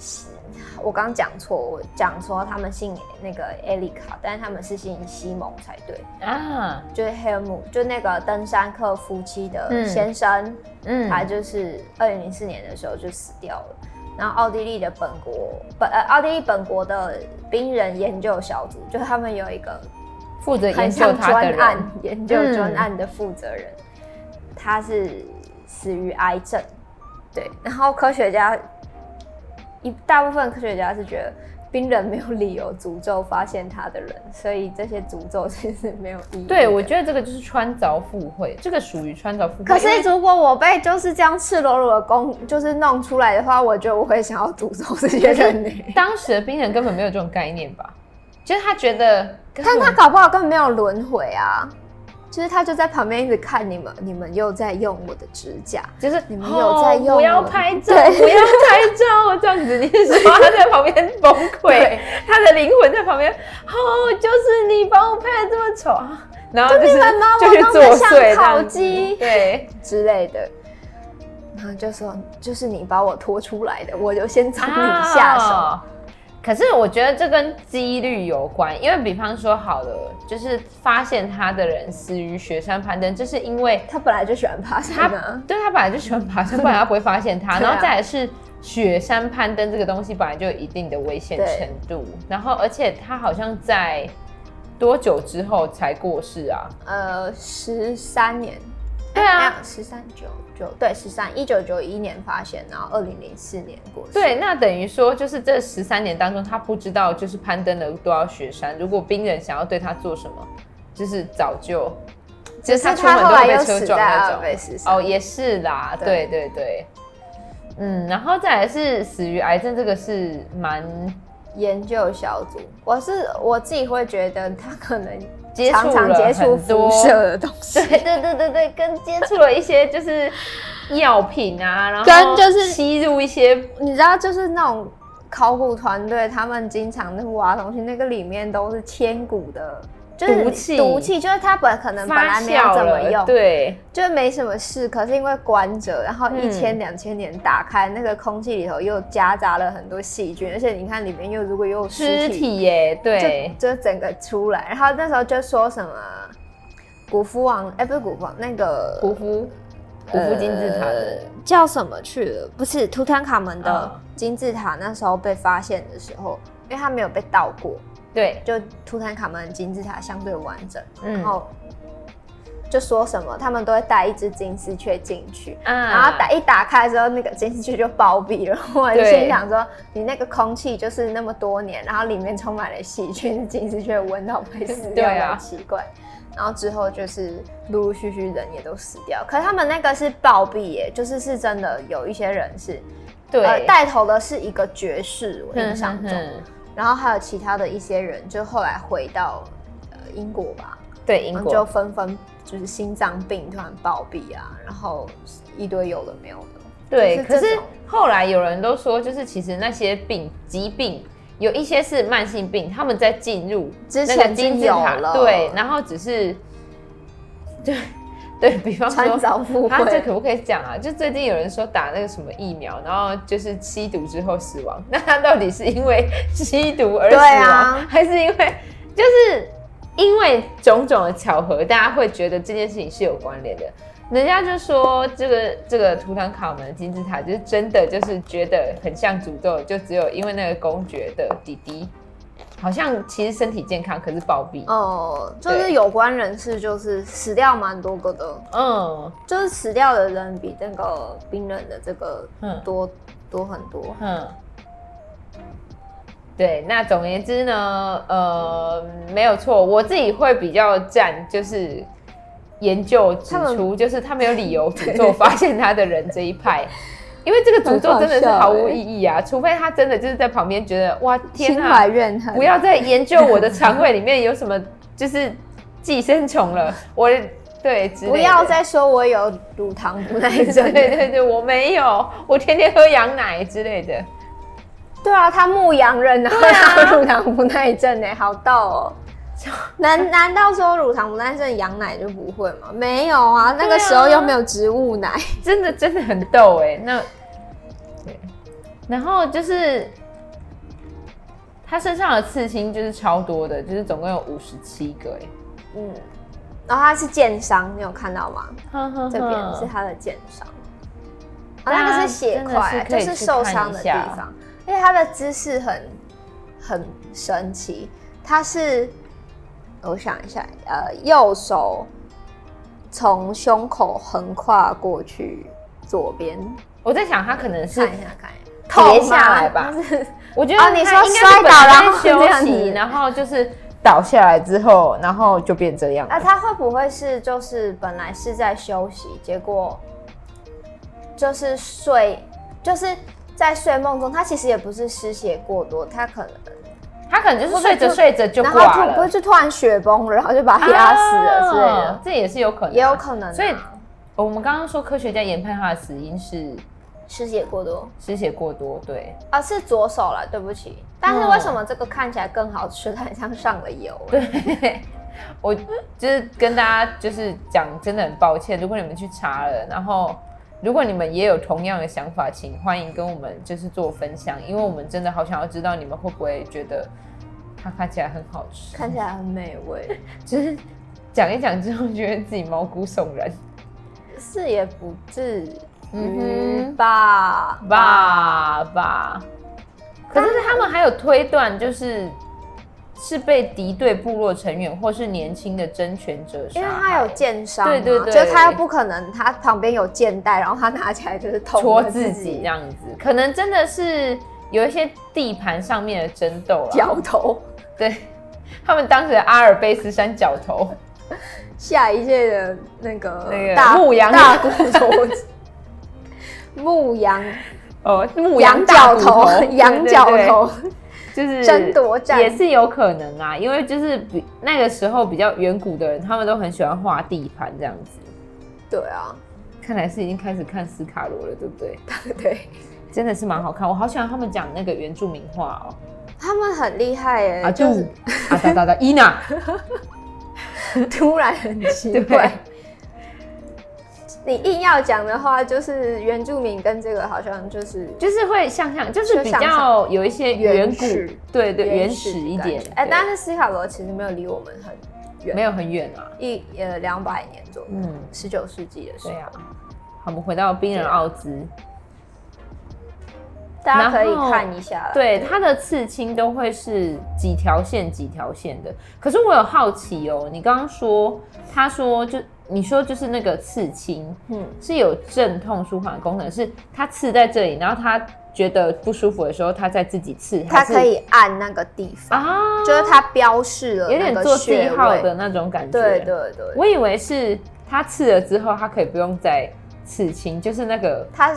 我刚刚讲错，我讲说他们姓那个艾丽卡，但是他们是姓西蒙才对。啊，就是黑尔姆，就那个登山客夫妻的先生，嗯，他就是二零零四年的时候就死掉了。然后奥地利的本国本呃奥地利本国的冰人研究小组，就是他们有一个负责研究他专案研究专案的负责人，他是死于癌症，对，然后科学家。一大部分科学家是觉得冰人没有理由诅咒发现他的人，所以这些诅咒其实没有意义。对，我觉得这个就是穿凿附会，这个属于穿凿附会。可是如果我被就是这样赤裸裸的公就是弄出来的话，我觉得我会想要诅咒这些人。当时的冰人根本没有这种概念吧？就是他觉得，但他搞不好根本没有轮回啊。其实他就在旁边一直看你们，你们又在用我的指甲，就是你们又在用，不要拍照，不要拍照，这样子你是说他在旁边崩溃，他的灵魂在旁边，哦，就是你把我拍的这么丑啊，然后就是就去作祟，烤鸡对。之类的，然后就说就是你把我拖出来的，我就先从你下手。啊可是我觉得这跟几率有关，因为比方说好了，就是发现他的人死于雪山攀登，这是因为他本来就喜欢爬山，他对他本来就喜欢爬山，不然他不会发现他。然后再来是雪山攀登这个东西本来就有一定的危险程度，然后而且他好像在多久之后才过世啊？呃，十三年。对啊，十三九九对十三一九九一年发现，然后二零零四年过世。对，那等于说就是这十三年当中，他不知道就是攀登了多少雪山。如果冰人想要对他做什么，就是早就，只是他出门都会被车撞那种。哦，也是啦，对对对，嗯，然后再来是死于癌症，这个是蛮研究小组，我是我自己会觉得他可能接常常接触辐射的东西，对对对对对，跟接触了一些就是药品啊，然后跟就是吸入一些，你知道就是那种考古团队，他们经常那挖东西，那个里面都是千古的。就是毒气，毒气就是它本可能本来没有怎么用，对，就没什么事。可是因为关着，然后一千两千年打开、嗯、那个空气里头又夹杂了很多细菌，而且你看里面又如果又有尸体，体耶，对，就，就整个出来。然后那时候就说什么古夫王，哎、欸，不是古夫王，那个古夫，古夫金字塔的、呃、叫什么去了？不是图坦卡门的金字塔，那时候被发现的时候，因为它没有被盗过。对，就图坦卡门金字塔相对完整，嗯、然后就说什么他们都会带一只金丝雀进去，嗯、然后打一打开之后，那个金丝雀就暴毙了。我就心想说，你那个空气就是那么多年，然后里面充满了细菌，金丝雀闻到会死掉，很奇怪。啊、然后之后就是陆陆续续人也都死掉，可是他们那个是暴毙耶，就是是真的有一些人是，对，呃、带头的是一个爵士，我印象中。嗯哼哼然后还有其他的一些人，就后来回到呃英国吧，对，英国就纷纷就是心脏病突然暴毙啊，然后一堆有的没有的。对，是可是后来有人都说，就是其实那些病疾病有一些是慢性病，他们在进入之前金字塔了，对，然后只是对。对，比方说，他这可不可以讲啊？就最近有人说打那个什么疫苗，然后就是吸毒之后死亡，那他到底是因为吸毒而死亡，啊、还是因为就是因为种种的巧合，大家会觉得这件事情是有关联的？人家就说这个这个图坦卡门金字塔，就是真的就是觉得很像诅咒，就只有因为那个公爵的弟弟。好像其实身体健康，可是暴毙。哦，就是有关人士就是死掉蛮多个的，嗯，就是死掉的人比那个冰冷的这个多、嗯、多很多，嗯，对，那总而言之呢，呃，没有错，我自己会比较赞，就是研究指出，就是他没有理由诅咒发现他的人这一派。因为这个诅咒真的是毫无意义啊！除非他真的就是在旁边觉得哇天啊，不要再研究我的肠胃里面有什么就是寄生虫了。我对，不要再说我有乳糖不耐症。对对对，我没有，我天天喝羊奶之类的。对啊，他牧羊人，然后他乳糖不耐症呢，好逗哦。难难道说乳糖不耐症羊奶就不会吗？没有啊，那个时候又没有植物奶，真的真的很逗哎。那对，然后就是他身上的刺青就是超多的，就是总共有五十七个哎。嗯，然后他是剑伤，你有看到吗？呵呵呵，这边是他的剑伤，啊，那个是血块，就是受伤的地方。因为他的姿势很很神奇，他是。我想一下，呃，右手从胸口横跨过去左边。我在想，他可能是看一下，看一下，跌下来吧。我觉得你说摔倒然后休息，然后就是倒下来之后，然后就变这样。那他会不会是就是本来是在休息，结果就是睡，就是在睡梦中，他其实也不是失血过多，他可能。他可能就是睡着睡着就挂了，不是就突然雪崩了，然后就把他压死了之类的，啊，这也是有可能，也有可能。所以我们刚刚说科学家研判他的死因是失血过多，失血过多，对啊，是左手了，对不起。但是为什么这个看起来更好吃？它很像上了油。对，我就是跟大家就是讲，真的很抱歉，如果你们去查了，然后。如果你们也有同样的想法，请欢迎跟我们就是做分享，因为我们真的好想要知道你们会不会觉得它看起来很好吃，看起来很美味，就是讲一讲之后觉得自己毛骨悚然，是也不至于吧。吧吧，可是他们还有推断就是。是被敌对部落成员或是年轻的争权者杀，因为他有剑伤，对对对，就他又不可能，他旁边有剑带，然后他拿起来就是戳自己这样子，可能真的是有一些地盘上面的争斗了。角头，对，他们当时的阿尔卑斯山角头，下一届的那个那个牧羊。大骨头，牧羊。哦，牧羊角头，羊角头。就是争夺战也是有可能啊，因为就是比那个时候比较远古的人，他们都很喜欢画地盘这样子。对啊，看来是已经开始看斯卡罗了，对不对？对，真的是蛮好看，我好喜欢他们讲那个原住民话哦。他们很厉害耶，啊就就是啊哒哒哒伊娜，突然很奇怪。你硬要讲的话，就是原住民跟这个好像就是就是会像像，就是比较有一些远古，对对原始一点。哎，但是斯卡罗其实没有离我们很远，没有很远啊，一呃两百年左右，嗯，十九世纪的时候。对啊，好，我们回到冰人奥兹。大家可以看一下，对，它的刺青都会是几条线几条线的。可是我有好奇哦，你刚刚说，他说就你说就是那个刺青，嗯，是有镇痛舒缓的功能，是它刺在这里，然后他觉得不舒服的时候，他再自己刺，他可以按那个地方啊，就是它标示了，有点做记号的那种感觉。对对对，我以为是他刺了之后，他可以不用再刺青，就是那个他。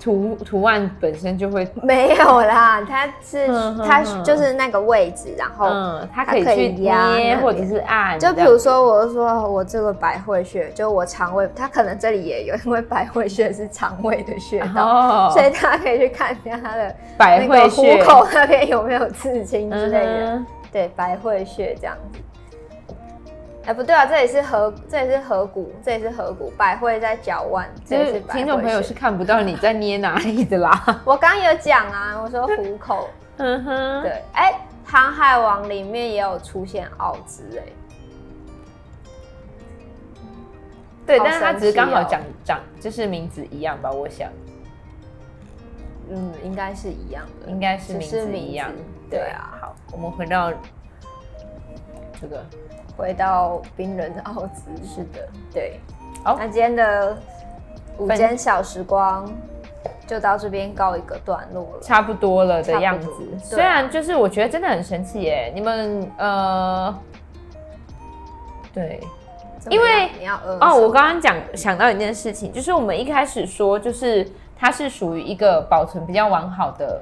图图案本身就会没有啦，它是它就是那个位置，然后嗯，它可以去捏或者是按，就比如说我说我这个百会穴，就我肠胃，它可能这里也有，因为百会穴是肠胃的穴道，所以大家可以去看一下它的百会穴，虎口那边有没有刺青之类的，对，百会穴这样子。哎，不对啊，这里是河，这里是河谷，这里是河谷，百会在脚腕，这里是百会。听众朋友是看不到你在捏哪里的啦。我刚刚有讲啊，我说虎口，嗯哼，对，哎，《航海王》里面也有出现奥兹，哎，对，但是他只是刚好讲讲，就是名字一样吧，我想，嗯，应该是一样的，应该是名字一样，对啊。好，我们回到这个。回到冰人奥兹，是的，对。好，那今天的午间小时光就到这边告一个段落了，差不多了的样子。虽然就是我觉得真的很神奇耶，你们呃，对，因为哦，我刚刚讲想到一件事情，就是我们一开始说，就是它是属于一个保存比较完好的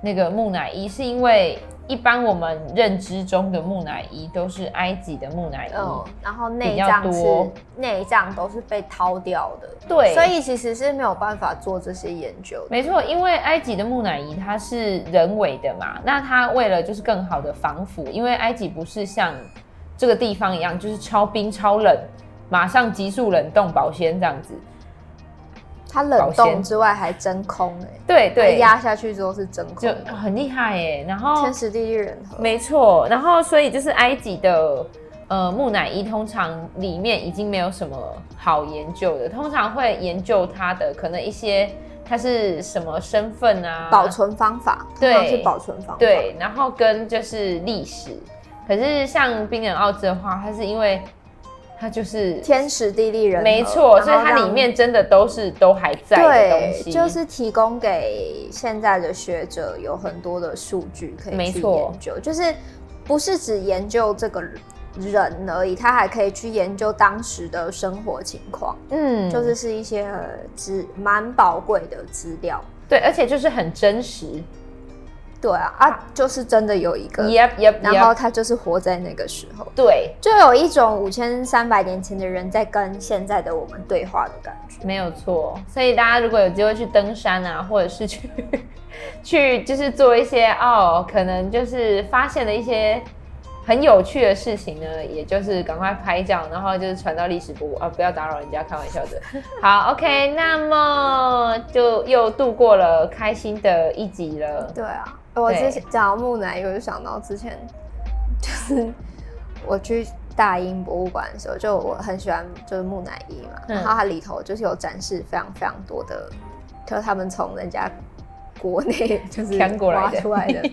那个木乃伊，是因为。一般我们认知中的木乃伊都是埃及的木乃伊，嗯，然后内脏是内脏都是被掏掉的，对，所以其实是没有办法做这些研究的。没错，因为埃及的木乃伊它是人为的嘛，那它为了就是更好的防腐，因为埃及不是像这个地方一样，就是超冰超冷，马上急速冷冻保鲜这样子。它冷冻之外还真空哎、欸，对对，压下去之后是真空，就很厉害哎、欸。然后天时地利人和，没错。然后所以就是埃及的呃木乃伊，通常里面已经没有什么好研究的，通常会研究它的可能一些它是什么身份啊，保存方法，对，是保存方法，对。然后跟就是历史，可是像冰人奥兹的话，它是因为。它就是天时地利人和，没错，所以它里面真的都是都还在的东西，就是提供给现在的学者有很多的数据可以去研究，就是不是只研究这个人而已，他还可以去研究当时的生活情况，嗯，就是是一些资蛮宝贵的资料，对，而且就是很真实。对啊，啊，就是真的有一个，Yep, yep, yep. 然后他就是活在那个时候，对，就有一种五千三百年前的人在跟现在的我们对话的感觉，没有错。所以大家如果有机会去登山啊，或者是去 去就是做一些哦，可能就是发现了一些。很有趣的事情呢，也就是赶快拍照，然后就是传到历史博物啊，不要打扰人家，开玩笑的。好，OK，那么就又度过了开心的一集了。对啊，我之前讲到木乃伊，我就想到之前就是我去大英博物馆的时候，就我很喜欢就是木乃伊嘛，嗯、然后它里头就是有展示非常非常多的，就是他们从人家国内 就是挖出来的。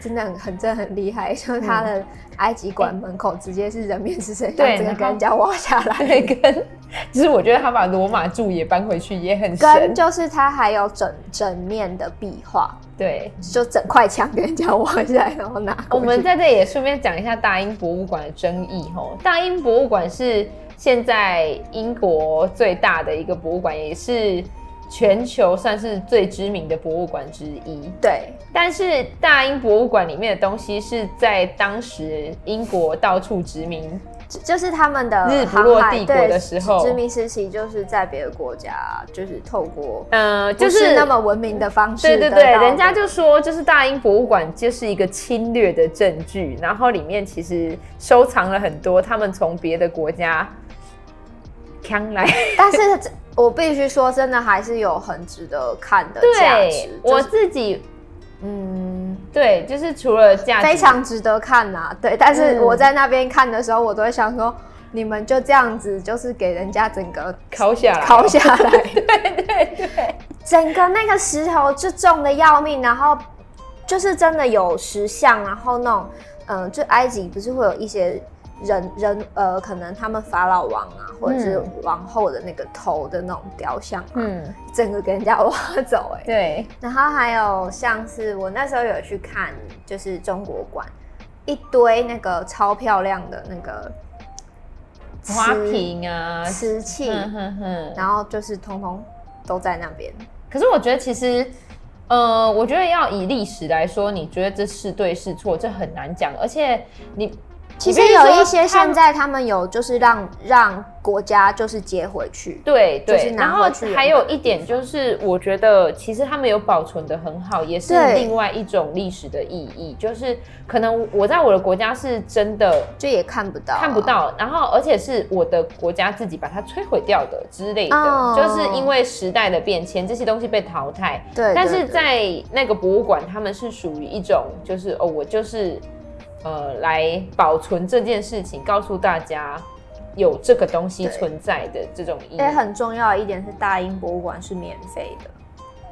真的很很真的很厉害，就是他的埃及馆门口直接是人面狮身像，这个跟人家挖下来那根，其实 我觉得他把罗马柱也搬回去也很神，跟就是他还有整整面的壁画，对，就整块墙给人家挖下来，然后拿。我们在这里也顺便讲一下大英博物馆的争议吼，大英博物馆是现在英国最大的一个博物馆，也是。全球算是最知名的博物馆之一。对，但是大英博物馆里面的东西是在当时英国到处殖民，就是他们的日不落帝国的时候，殖民时期就是在别的国家，就是透过呃，就是那么文明的方式。对对对，人家就说，就是大英博物馆就是一个侵略的证据，然后里面其实收藏了很多他们从别的国家 抢来，但是。我必须说，真的还是有很值得看的价值。对，我自己，嗯，对，就是除了价值，非常值得看呐。对，但是我在那边看的时候，我都会想说，你们就这样子，就是给人家整个敲下来，敲下来。对对对，整个那个石头就重的要命，然后就是真的有石像，然后那种，嗯，就埃及不是会有一些。人人呃，可能他们法老王啊，或者是王后的那个头的那种雕像，嗯，整个给人家挖走，欸，哎，对。然后还有像是我那时候有去看，就是中国馆，一堆那个超漂亮的那个花瓶啊，瓷器，然后就是通通都在那边。可是我觉得其实，呃，我觉得要以历史来说，你觉得这是对是错，这很难讲，而且你。其实有一些现在他们有就是让让国家就是接回去，对对，然后还有一点就是我觉得其实他们有保存的很好，也是另外一种历史的意义，就是可能我在我的国家是真的就也看不到看不到，然后而且是我的国家自己把它摧毁掉的之类的，就是因为时代的变迁，这些东西被淘汰。对，但是在那个博物馆，他们是属于一种就是哦，我就是。呃，来保存这件事情，告诉大家有这个东西存在的这种意义。也很重要的一点是，大英博物馆是免费的，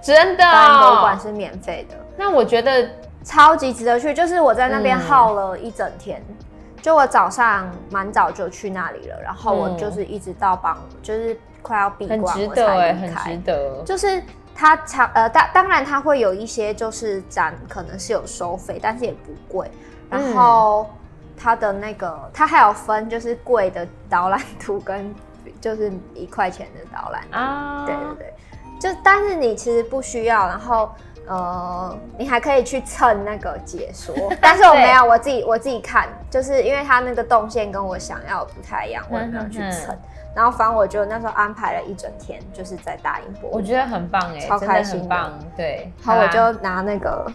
真的。大英博物馆是免费的，那我觉得超级值得去。就是我在那边耗了一整天，嗯、就我早上蛮早就去那里了，然后我就是一直到傍，就是快要闭馆，很值得哎，很值得。就是它常呃，当当然它会有一些就是展，可能是有收费，但是也不贵。然后它的那个，它还有分，就是贵的导览图跟就是一块钱的导览图。啊，对对对，就但是你其实不需要，然后呃，你还可以去蹭那个解说，但是我没有，我自己我自己看，就是因为它那个动线跟我想要不太一样，我也没有去蹭。然后反正我就那时候安排了一整天，就是在大英博我觉得很棒哎，超开心，很棒，对。然后我就拿那个。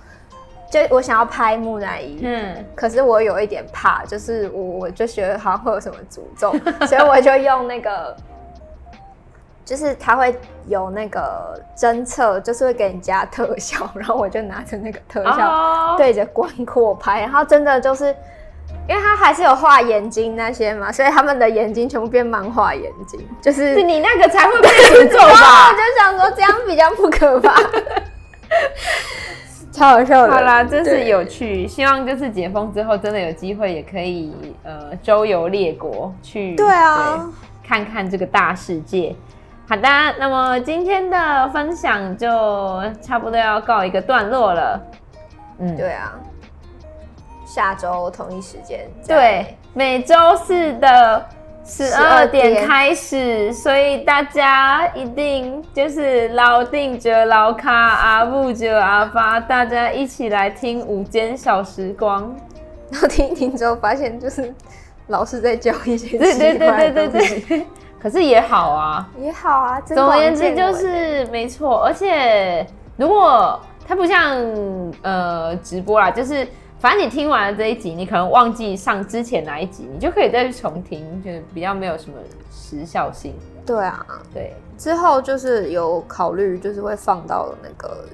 就我想要拍木乃伊，嗯，可是我有一点怕，就是我我就觉得好像会有什么诅咒，所以我就用那个，就是它会有那个侦测，就是会给你加特效，然后我就拿着那个特效对着棺槨拍，然后真的就是，因为它还是有画眼睛那些嘛，所以他们的眼睛全部变漫画眼睛，就是，是你那个才会被诅咒吧？我就想说这样比较不可怕。超好笑的，好啦，真是有趣。希望就是解封之后，真的有机会也可以呃周游列国去，对啊对，看看这个大世界。好的，那么今天的分享就差不多要告一个段落了。嗯，对啊，下周同一时间，对，每周四的。十二点开始，所以大家一定就是老定着老卡阿布着阿发，大家一起来听午间小时光。然后听一听之后，发现就是老师在教一些对对对对对对，可是也好啊，也好啊。总而言之就是没错，而且如果它不像呃直播啦，就是。反正你听完了这一集，你可能忘记上之前哪一集，你就可以再去重听，就是比较没有什么时效性。对啊，对。之后就是有考虑，就是会放到那个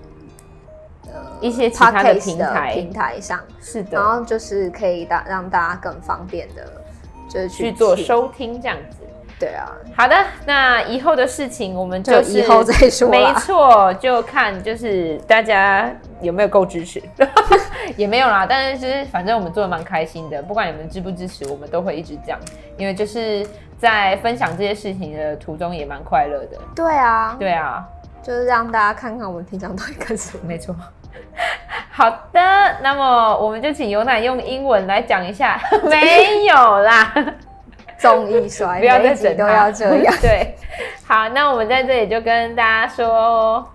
呃一些其他的平台平台上，是的。然后就是可以大让大家更方便的，就是去，去做收听这样子。对啊，好的，那以后的事情我们就以后再说。没错，就看就是大家有没有够支持，也没有啦。但是就是反正我们做的蛮开心的，不管你们支不支持，我们都会一直讲，因为就是在分享这些事情的途中也蛮快乐的。对啊，对啊，就是让大家看看我们平常都会干什么。没错。好的，那么我们就请尤奶用英文来讲一下。没有啦。综艺衰，不要再整都要这样。对，好，那我们在这里就跟大家说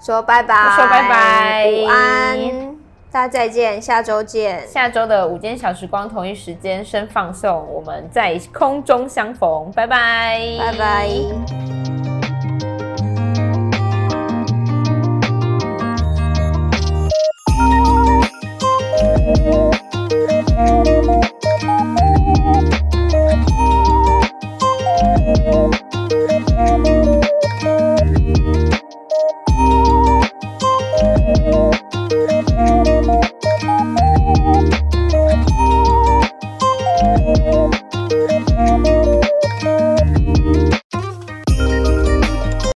说拜拜，说拜拜，午安，大家再见，下周见。下周的午间小时光同一时间声放送，我们在空中相逢，拜拜，拜拜。